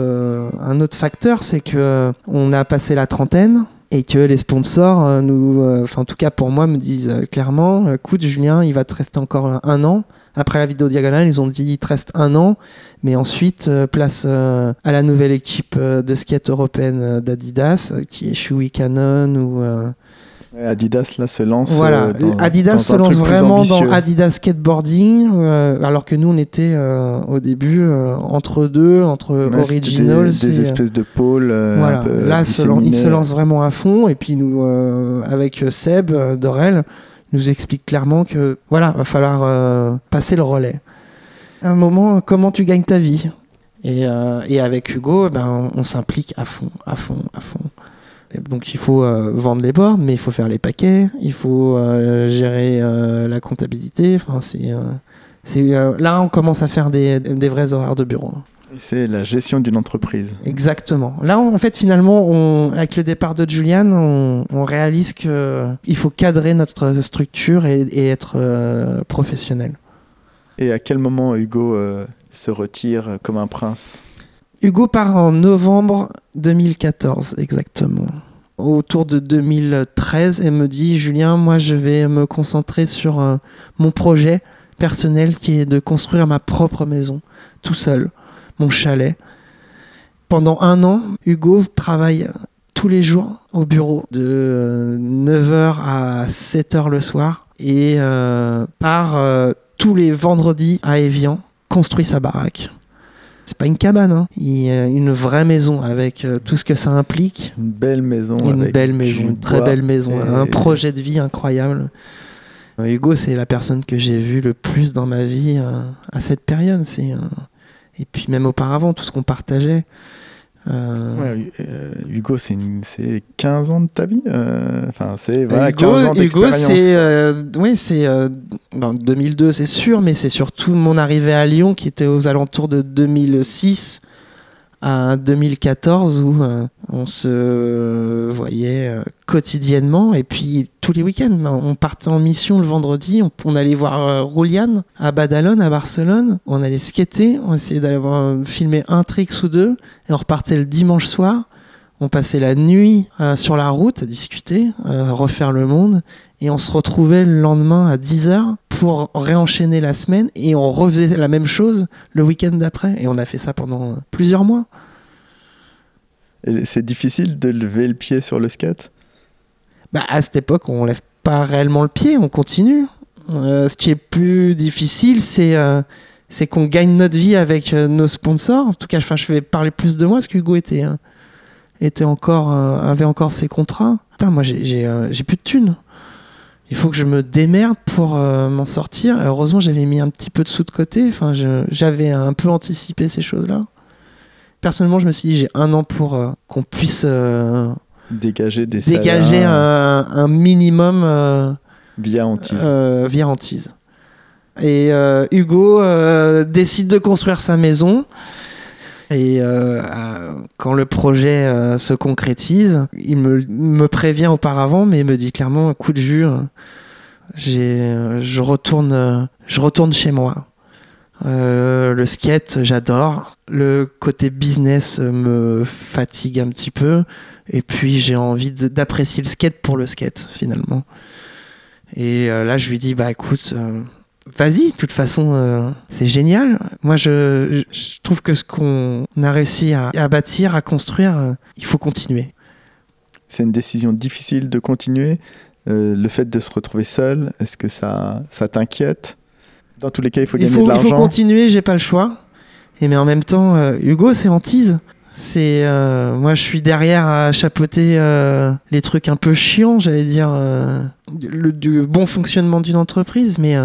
un autre facteur, c'est que on a passé la trentaine. Et que les sponsors, euh, nous, euh, enfin en tout cas pour moi, me disent euh, clairement, écoute Julien, il va te rester encore un, an. Après la vidéo diagonale, ils ont dit il te reste un an, mais ensuite place à la nouvelle équipe de skate européenne d'Adidas, qui est Shui Cannon ou Adidas là se lance. voilà. euh, dans- Adidas dans se lance vraiment dans. Adidas skateboarding, euh, alors que nous on était euh, au début euh, entre deux, entre c'était originals. Des, et, espèces de pôles. voilà, là se il se lance vraiment à fond et puis nous avec Seb Dorel nous explique clairement que voilà va falloir passer le relais. À un moment comment tu gagnes ta vie? Et, et avec Hugo ben on, on s'implique à fond à fond à fond. Donc il faut euh, vendre les boards mais il faut faire les paquets, il faut euh, gérer euh, la comptabilité. Enfin c'est c'est là on commence à faire des, des vrais horaires de bureau. Et C'est la gestion d'une entreprise. Exactement. Là, en fait, finalement, on, avec le départ de Julian, on, on réalise que il faut cadrer notre structure et, et être professionnel. Et à quel moment Hugo se retire comme un prince? Hugo part en novembre 2014, exactement. Autour de 2013, et me dit Julien, moi, je vais me concentrer sur euh, mon projet personnel qui est de construire ma propre maison, tout seul, mon chalet. Pendant un an, Hugo travaille tous les jours au bureau de 9h à 7h le soir et euh, part euh, tous les vendredis à Evian, construit sa baraque. C'est pas une cabane, hein. Il, euh, une vraie maison avec euh, tout ce que ça implique. Une belle maison. Une avec belle maison, une très belle maison, et- un projet de vie incroyable. Euh, Hugo, c'est la personne que j'ai vue le plus dans ma vie euh, à cette période. C'est, et puis même auparavant, tout ce qu'on partageait. Euh, Ouais, euh, Hugo, c'est une- c'est 15 ans de ta vie euh, Enfin, c'est voilà, Hugo, 15 ans Hugo, d'expérience. c'est euh, oui, c'est euh, ben, 2002, c'est sûr, mais c'est surtout mon arrivée à Lyon qui était aux alentours de 2006 à 2014 où euh, on se voyait euh, quotidiennement et puis tous les week-ends. ben, On partait en mission le vendredi, on, allait voir euh, Roulian à Badalone, à Barcelone. On allait skater, on essayait d'aller euh, filmer un tricks ou deux et on repartait le dimanche soir. On passait la nuit sur la route à discuter, euh, refaire le monde, et on se retrouvait le lendemain à 10h pour réenchaîner la semaine, et on refaisait la même chose le week-end d'après, et on a fait ça pendant plusieurs mois. C'est difficile de lever le pied sur le skate? Bah, à cette époque, on lève pas réellement le pied, on continue. Euh, ce qui est plus difficile, c'est euh, c'est qu'on gagne notre vie avec euh, nos sponsors. En tout cas, je vais parler plus de moi, parce qu'Hugo était, était encore, avait encore ses contrats. Putain, moi, j'ai plus de thunes. Il faut que je me démerde pour euh, m'en sortir. Et heureusement, j'avais mis un petit peu de sous de côté. Enfin, j'avais un peu anticipé ces choses-là. personnellement, je me suis dit, j'ai un an pour euh, qu'on puisse euh, Dégager des dégager un, un minimum via Antise. euh, via Antise. Et Hugo décide de construire sa maison. Et euh, euh, quand le projet euh, se concrétise, il me, me prévient auparavant, mais il me dit clairement, coup de jus, je retourne, je retourne chez moi. Euh, le skate, j'adore. Le côté business me fatigue un petit peu. Et puis j'ai envie d'apprécier le skate pour le skate finalement. Et euh, là, je lui dis, bah écoute, euh, vas-y, de toute façon, euh, c'est génial. Moi, je, je trouve que ce qu'on a réussi à, à bâtir, à construire, euh, il faut continuer. C'est une décision difficile de continuer. Euh, le fait de se retrouver seul, est-ce que ça, ça t'inquiète? Dans tous les cas, il faut Il gagner faut, de il faut l'argent. continuer, j'ai pas le choix. Et mais en même temps, Hugo, c'est hantise. C'est euh, moi, je suis derrière à chapeauter euh, les trucs un peu chiants, j'allais dire, euh, le, du bon fonctionnement d'une entreprise. Mais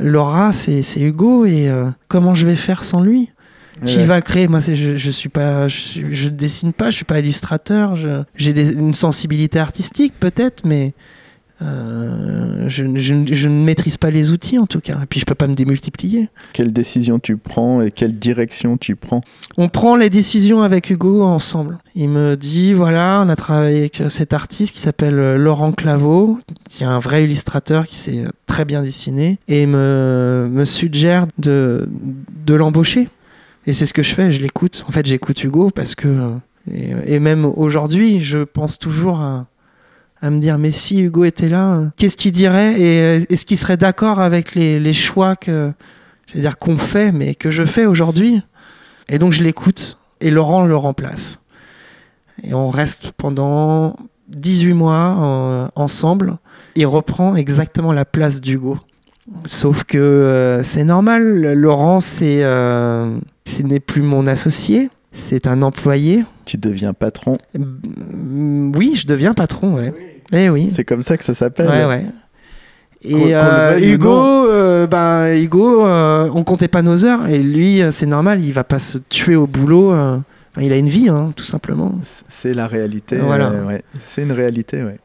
Laura, c'est c'est Hugo et euh, comment je vais faire sans lui? Qui Ouais. va créer? Moi, je, je suis pas, je, suis- je dessine pas, je suis pas illustrateur. J'ai des- une sensibilité artistique peut-être, mais euh, je, je- je ne maîtrise pas les outils en tout cas. Et puis je peux pas me démultiplier. Quelle décision tu prends et quelle direction tu prends? On prend les décisions avec Hugo ensemble. Il me dit voilà, on a travaillé avec cet artiste qui s'appelle euh, Laurent Claveau, qui est un vrai illustrateur qui sait très bien dessiner, et il me, me suggère de, de l'embaucher. Et c'est ce que je fais, je l'écoute. En fait, j'écoute Hugo parce que. euh, et même aujourd'hui, je pense toujours à, à me dire mais si Hugo était là, euh, qu'est-ce qu'il dirait Et euh, est-ce qu'il serait d'accord avec les, les choix que. J'allais dire qu'on fait, mais que je fais aujourd'hui? Et donc je l'écoute et Laurent le remplace. Et on reste pendant 18 mois euh, ensemble. Il reprend exactement la place d'Hugo. Sauf que euh, c'est normal, Laurent, c'est, euh, ce n'est plus mon associé, c'est un employé. Tu deviens patron? Mm, Oui, je deviens patron, ouais. Eh oui. C'est comme ça que ça s'appelle. Ouais, Et euh, veuille ou Hugo, euh, ben, Hugo euh, on comptait pas nos heures. Et lui, euh, c'est normal, il va pas se tuer au boulot. Enfin, il a une vie, hein, tout simplement. C'est la réalité. Voilà. ouais. C'est une réalité, ouais.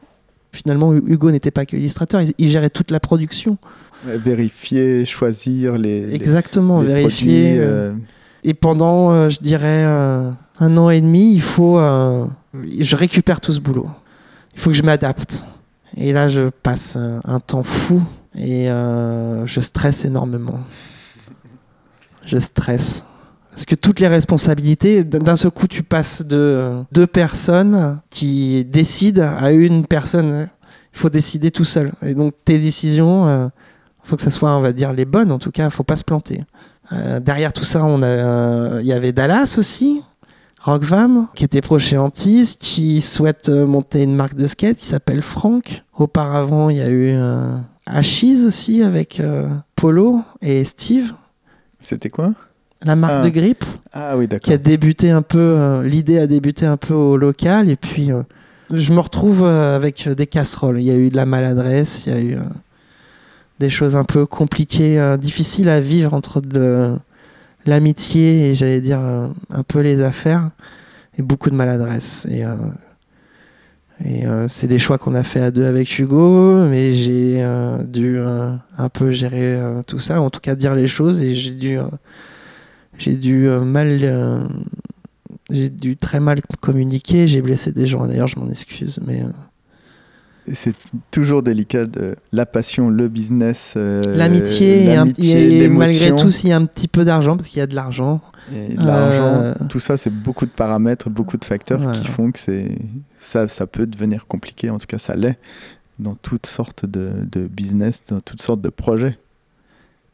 Finalement, Hu- Hugo n'était pas que illustrateur, il, il gérait toute la production. Vérifier, choisir les, Exactement, les vérifier. produits, Et pendant, je dirais, un an et demi, il faut. je récupère tout ce boulot. Il faut que je m'adapte. Et là, je passe euh, un temps fou et euh, je stresse énormément. Je stresse. Parce que toutes les responsabilités, d'un seul coup, tu passes de euh, deux personnes qui décident à une personne. Il faut décider tout seul. Et donc, tes décisions, il faut que ça soit, on va dire, les bonnes. En tout cas, il faut pas se planter. Derrière tout ça, il y avait Dallas aussi, Rockvam, qui était proche Antise, qui souhaite euh, monter une marque de skate qui s'appelle Franck. Auparavant, il y a eu euh, Achise aussi avec euh, Polo et Steve, C'était quoi? La marque Ah. de grip, Ah oui, qui a d'accord. débuté un peu, euh, l'idée a débuté un peu au local, et puis je me retrouve avec des casseroles. Il y a eu de la maladresse, il y a eu des choses un peu compliquées, difficiles à vivre entre de l'amitié et j'allais dire un peu les affaires, et beaucoup de maladresse. Et, euh, euh, c'est des choix qu'on a fait à deux avec Hugo, mais j'ai euh, dû un peu gérer tout ça, en tout cas dire les choses, et j'ai dû, j'ai dû mal, j'ai dû très mal communiquer. J'ai blessé des gens. D'ailleurs, je m'en excuse, mais C'est toujours délicat de la passion, le business, euh, l'amitié et, malgré tout, s'il y a un petit peu d'argent, parce qu'il y a de l'argent, Euh, tout ça, c'est beaucoup de paramètres, beaucoup de facteurs Voilà. qui font que c'est ça, ça peut devenir compliqué. En tout cas, ça l'est dans toutes sortes de, de business, dans toutes sortes de projets.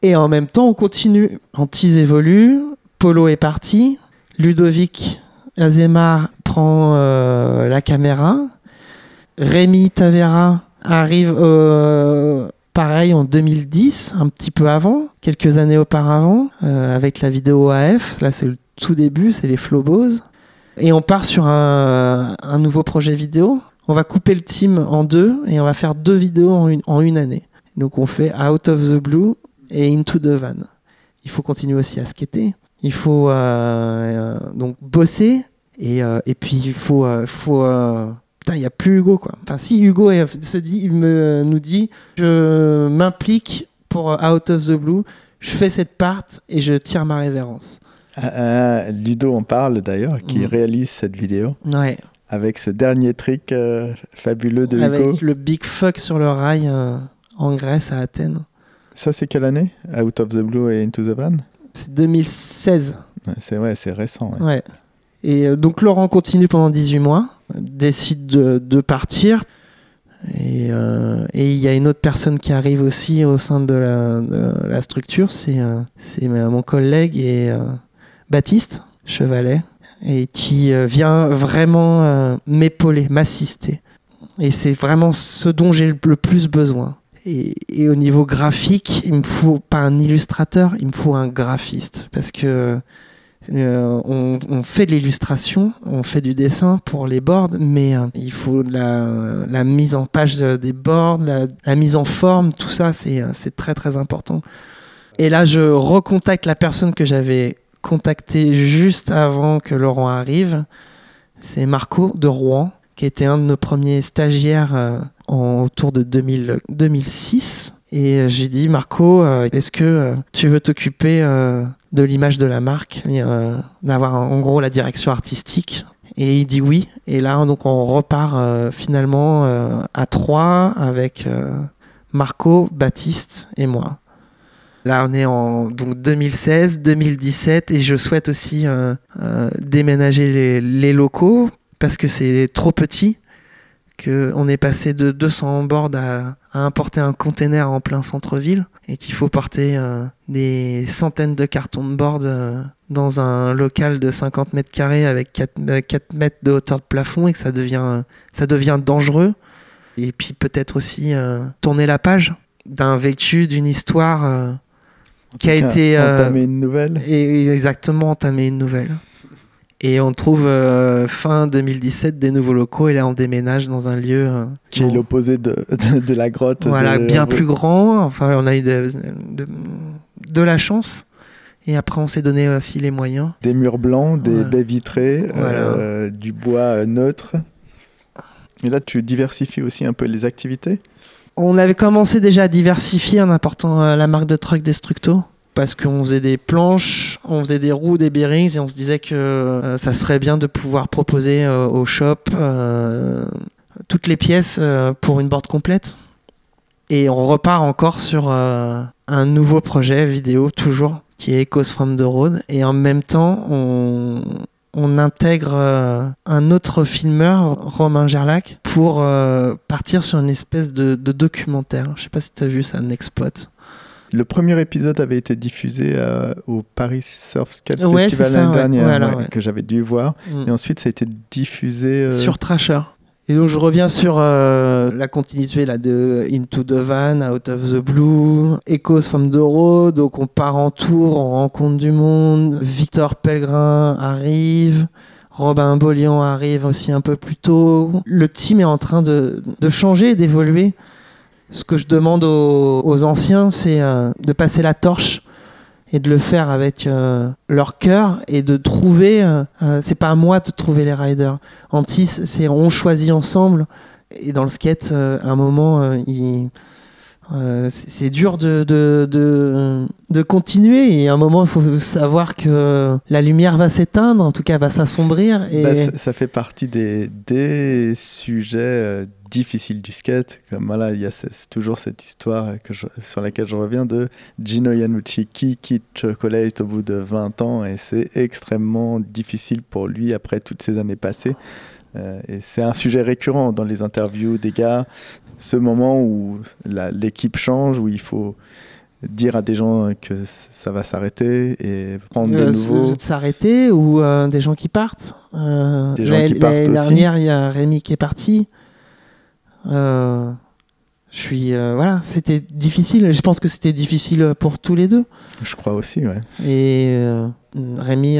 Et en même temps, on continue. Antise évolue, Polo est parti, Ludovic Azemar prend euh, la caméra, Rémi Tavera arrive euh, pareil en 2010, un petit peu avant, quelques années auparavant, euh, avec la vidéo AF. Là, c'est le tout début, c'est les Flowbos. Et on part sur un, un nouveau projet vidéo. On va couper le team en deux et on va faire deux vidéos en une, en une année. Donc on fait Out of the Blue et Into the Van. Il faut continuer aussi à skater. Il faut euh, euh, donc bosser et, euh, et puis il faut. euh, faut Putain, il n'y a plus Hugo quoi. Enfin, si Hugo se dit, il me, nous dit Je m'implique pour euh, Out of the Blue, je fais cette part et je tire ma révérence. Ah, ah, Ludo en parle d'ailleurs, qui Mm. réalise cette vidéo Ouais. avec ce dernier trick euh, fabuleux de Hugo. Avec le Big Fuck sur le rail euh, en Grèce à Athènes. Ça, c'est quelle année? Out of the Blue et Into the Van? C'est 2016. Ouais, C'est ouais, c'est récent. ouais. Ouais. Et euh, donc Laurent continue pendant 18 mois, décide de, partir. Et euh, et il y a une autre personne qui arrive aussi au sein de la, structure, c'est euh, mon collègue et Baptiste Chevalet, et qui vient vraiment m'épauler, m'assister. Et c'est vraiment ce dont j'ai le plus besoin. Et, et au niveau graphique, il me faut pas un illustrateur, il me faut un graphiste. Parce que euh, on, fait de l'illustration, on fait du dessin pour les boards, mais euh, il faut la, mise en page de- des boards, la, mise en forme, tout ça, c'est euh, c'est très très important. Et là, je recontacte la personne que j'avais contactée juste avant que Laurent arrive. C'est Marco de Rouen, qui était un de nos premiers stagiaires en, autour de 2000 2006. Et j'ai dit, Marco, est-ce que tu veux t'occuper de l'image de la marque, euh, d'avoir en gros la direction artistique Et il dit oui. Et là, donc, on repart euh, finalement euh, à trois avec Marco, Baptiste et moi. Là, on est en donc 2016, 2017, et je souhaite aussi déménager les, les locaux parce que c'est trop petit. Que on est passé de 200 boards à, à importer un container en plein centre-ville et qu'il faut porter euh, des centaines de cartons de board euh, dans un local de 50 mètres carrés avec 4, euh, 4 mètres de hauteur de plafond et que ça devient, ça devient dangereux. Et puis peut-être aussi euh, tourner la page d'un vécu, d'une histoire euh, qui a été euh, entamer une nouvelle. et exactement entamer une nouvelle. Et on trouve euh, fin 2017 des nouveaux locaux et là on déménage dans un lieu euh, qui est l'opposé de, de, de la grotte. voilà de- bien plus grand. Enfin on a eu de, de, la chance et après on s'est donné aussi les moyens. Des murs blancs, des baies vitrées, Voilà. euh, du bois neutre. Et là, tu diversifies aussi un peu les activités? On avait commencé déjà à diversifier en apportant la marque de truck Destructo. Parce qu'on faisait des planches, on faisait des roues, des bearings, et on se disait que euh, ça serait bien de pouvoir proposer euh, au shop euh, toutes les pièces pour une board complète. Et on repart encore sur un nouveau projet vidéo, toujours, qui est Echoes from the Road. Et en même temps, on, intègre un autre filmeur, Romain Gerlac, pour partir sur une espèce de, documentaire. Je sais pas si tu as vu ça, Nexpot. Le premier épisode avait été diffusé euh, au Paris Surf Skate Ouais, Festival l'année ouais. dernière, ouais, que j'avais dû voir. Et ensuite, ça a été diffusé. euh, Sur Trasher. Et donc je reviens sur euh, la continuité là, de Into the Van, Out of the Blue, Echoes from the Road. Donc on part en tour, on rencontre du monde. Victor Pellegrin arrive. Robin Bollion arrive aussi un peu plus tôt. Le team est en train de, de changer et d'évoluer. Ce que je demande aux, anciens, c'est euh, de passer la torche et de le faire avec euh, leur cœur et de trouver. euh, c'est pas à moi de trouver les riders. Antis, c'est on choisit ensemble. Et dans le skate, à un moment, il- euh, c'est dur de, de, de, continuer. Et à un moment, il faut savoir que la lumière va s'éteindre, en tout cas, va s'assombrir. Et bah, ça, fait partie des, des sujets euh, difficiles du skate. Comme voilà, il y a toujours cette histoire sur laquelle je reviens de Gino Iannucci qui quitte Chocolate au bout de 20 ans et c'est extrêmement difficile pour lui après toutes ces années passées. Euh, et c'est un sujet récurrent dans les interviews des gars, ce moment où l'équipe change, où il faut dire à des gens que ça va s'arrêter et prendre euh, des nouveaux. s'arrêter ou euh, des gens qui partent? Euh, Des gens qui partent L'année dernière, il y a Rémi qui est parti. Euh, je suis euh, voilà, c'était difficile. Je pense que c'était difficile pour tous les deux. Je crois aussi, ouais. Et Rémi,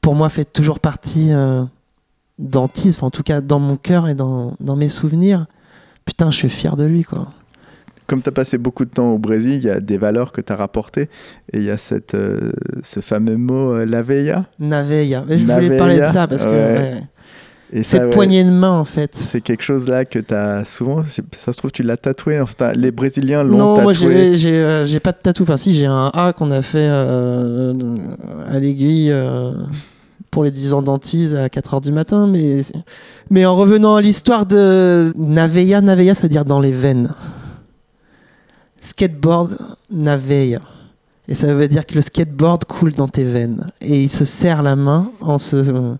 pour moi, fait toujours partie d'Antise, enfin, en tout cas dans mon cœur et dans, dans mes souvenirs. Putain, je suis fier de lui, quoi. comme tu as passé beaucoup de temps au Brésil, il y a des valeurs que tu as rapportées. Et il y a cette, euh, ce fameux mot euh, la veia. Naveia. Mais je voulais parler de ça parce que. Ouais. ouais. Et ça, Cette poignée de main, en fait. C'est quelque chose là que tu as souvent. Ça se trouve, tu l'as tatoué. Enfin, les Brésiliens l'ont Non, moi tatoué. j'ai euh, pas de tatou. Enfin, si, j'ai un A qu'on a fait euh, à l'aiguille euh, pour les 10 ans d'antise à 4h du matin. Mais, mais en revenant à l'histoire de Naveia, Naveia, ça veut dire dans les veines. Skateboard, Naveia. Et ça veut dire que le skateboard coule dans tes veines. Et il se serre la main en se.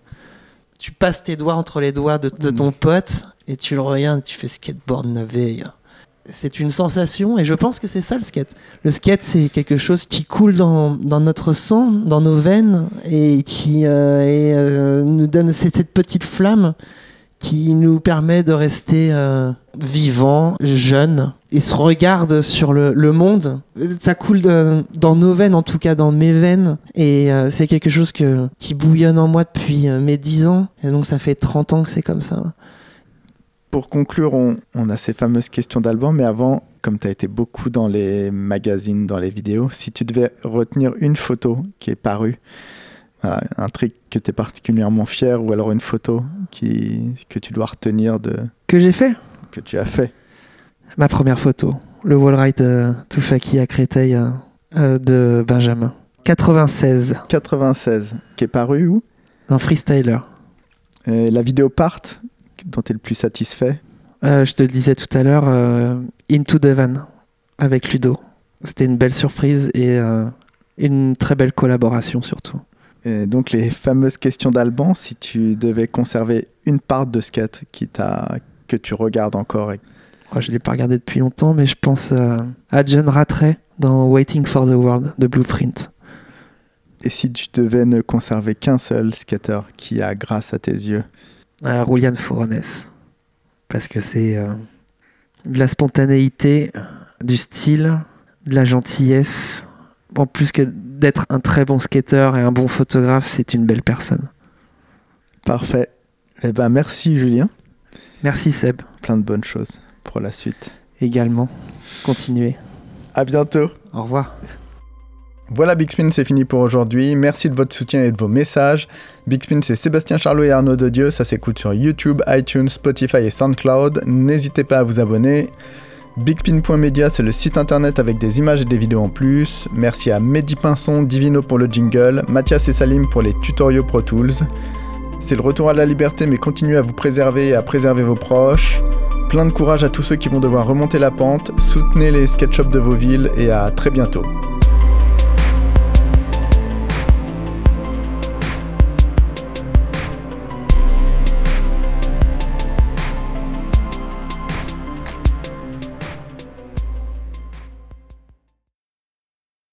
Tu passes tes doigts entre les doigts de, de ton pote et tu le regardes tu fais skateboard Naveia c'est une sensation et je pense que c'est ça le skate. Le skate, c'est quelque chose qui coule dans, notre sang, dans nos veines et qui euh, euh, nous donne cette petite flamme qui nous permet de rester euh, vivant, jeune et se regarde sur le, monde. Ça coule dans nos veines, en tout cas dans mes veines et euh, c'est quelque chose qui bouillonne en moi depuis mes 10 ans et donc ça fait 30 ans que c'est comme ça. Pour conclure, on, on a ces fameuses questions d'Alban, mais avant, comme tu as été beaucoup dans les magazines, dans les vidéos, si tu devais retenir une photo qui est parue, voilà, un truc que tu es particulièrement fier, ou alors une photo qui, que tu dois retenir de Que j'ai fait? que tu as fait. Ma première photo, le wall ride euh, Toufaki à Créteil euh, euh, de Benjamin. 96, 96, qui est paru où? Un freestyler. Et La vidéo part, dont tu es le plus satisfait. Euh, je te le disais tout à l'heure, euh, Into the Van avec Ludo. C'était une belle surprise et euh, une très belle collaboration surtout. Et donc les fameuses questions d'Alban, si tu devais conserver une part de skate qui t'a que tu regardes encore et Oh, je ne l'ai pas regardé depuis longtemps, mais je pense à John Rattray dans Waiting for the World de Blueprint. Et si tu devais ne conserver qu'un seul skater qui a grâce à tes yeux à Julian Forones. Parce que c'est euh, de la spontanéité, du style, de la gentillesse. En plus que d'être un très bon skater et un bon photographe, c'est une belle personne. Parfait. Eh ben merci Julien. Merci Seb. Plein de bonnes choses pour la suite. Également. Continuez. À bientôt. Au revoir. Voilà Big Spin, c'est fini pour aujourd'hui. Merci de votre soutien et de vos messages. Big Spin, c'est Sébastien Charlot et Arnaud Dieu. Ça s'écoute sur YouTube, iTunes, Spotify et SoundCloud. N'hésitez pas à vous abonner. Bigspin.media, c'est le site internet avec des images et des vidéos en plus. Merci à Mehdi Pinson, Divino pour le jingle, Mathias et Salim pour les tutoriaux Pro Tools. C'est le retour à la liberté, mais continuez à vous préserver et à préserver vos proches. Plein de courage à tous ceux qui vont devoir remonter la pente. Soutenez les sketchups de vos villes et à très bientôt.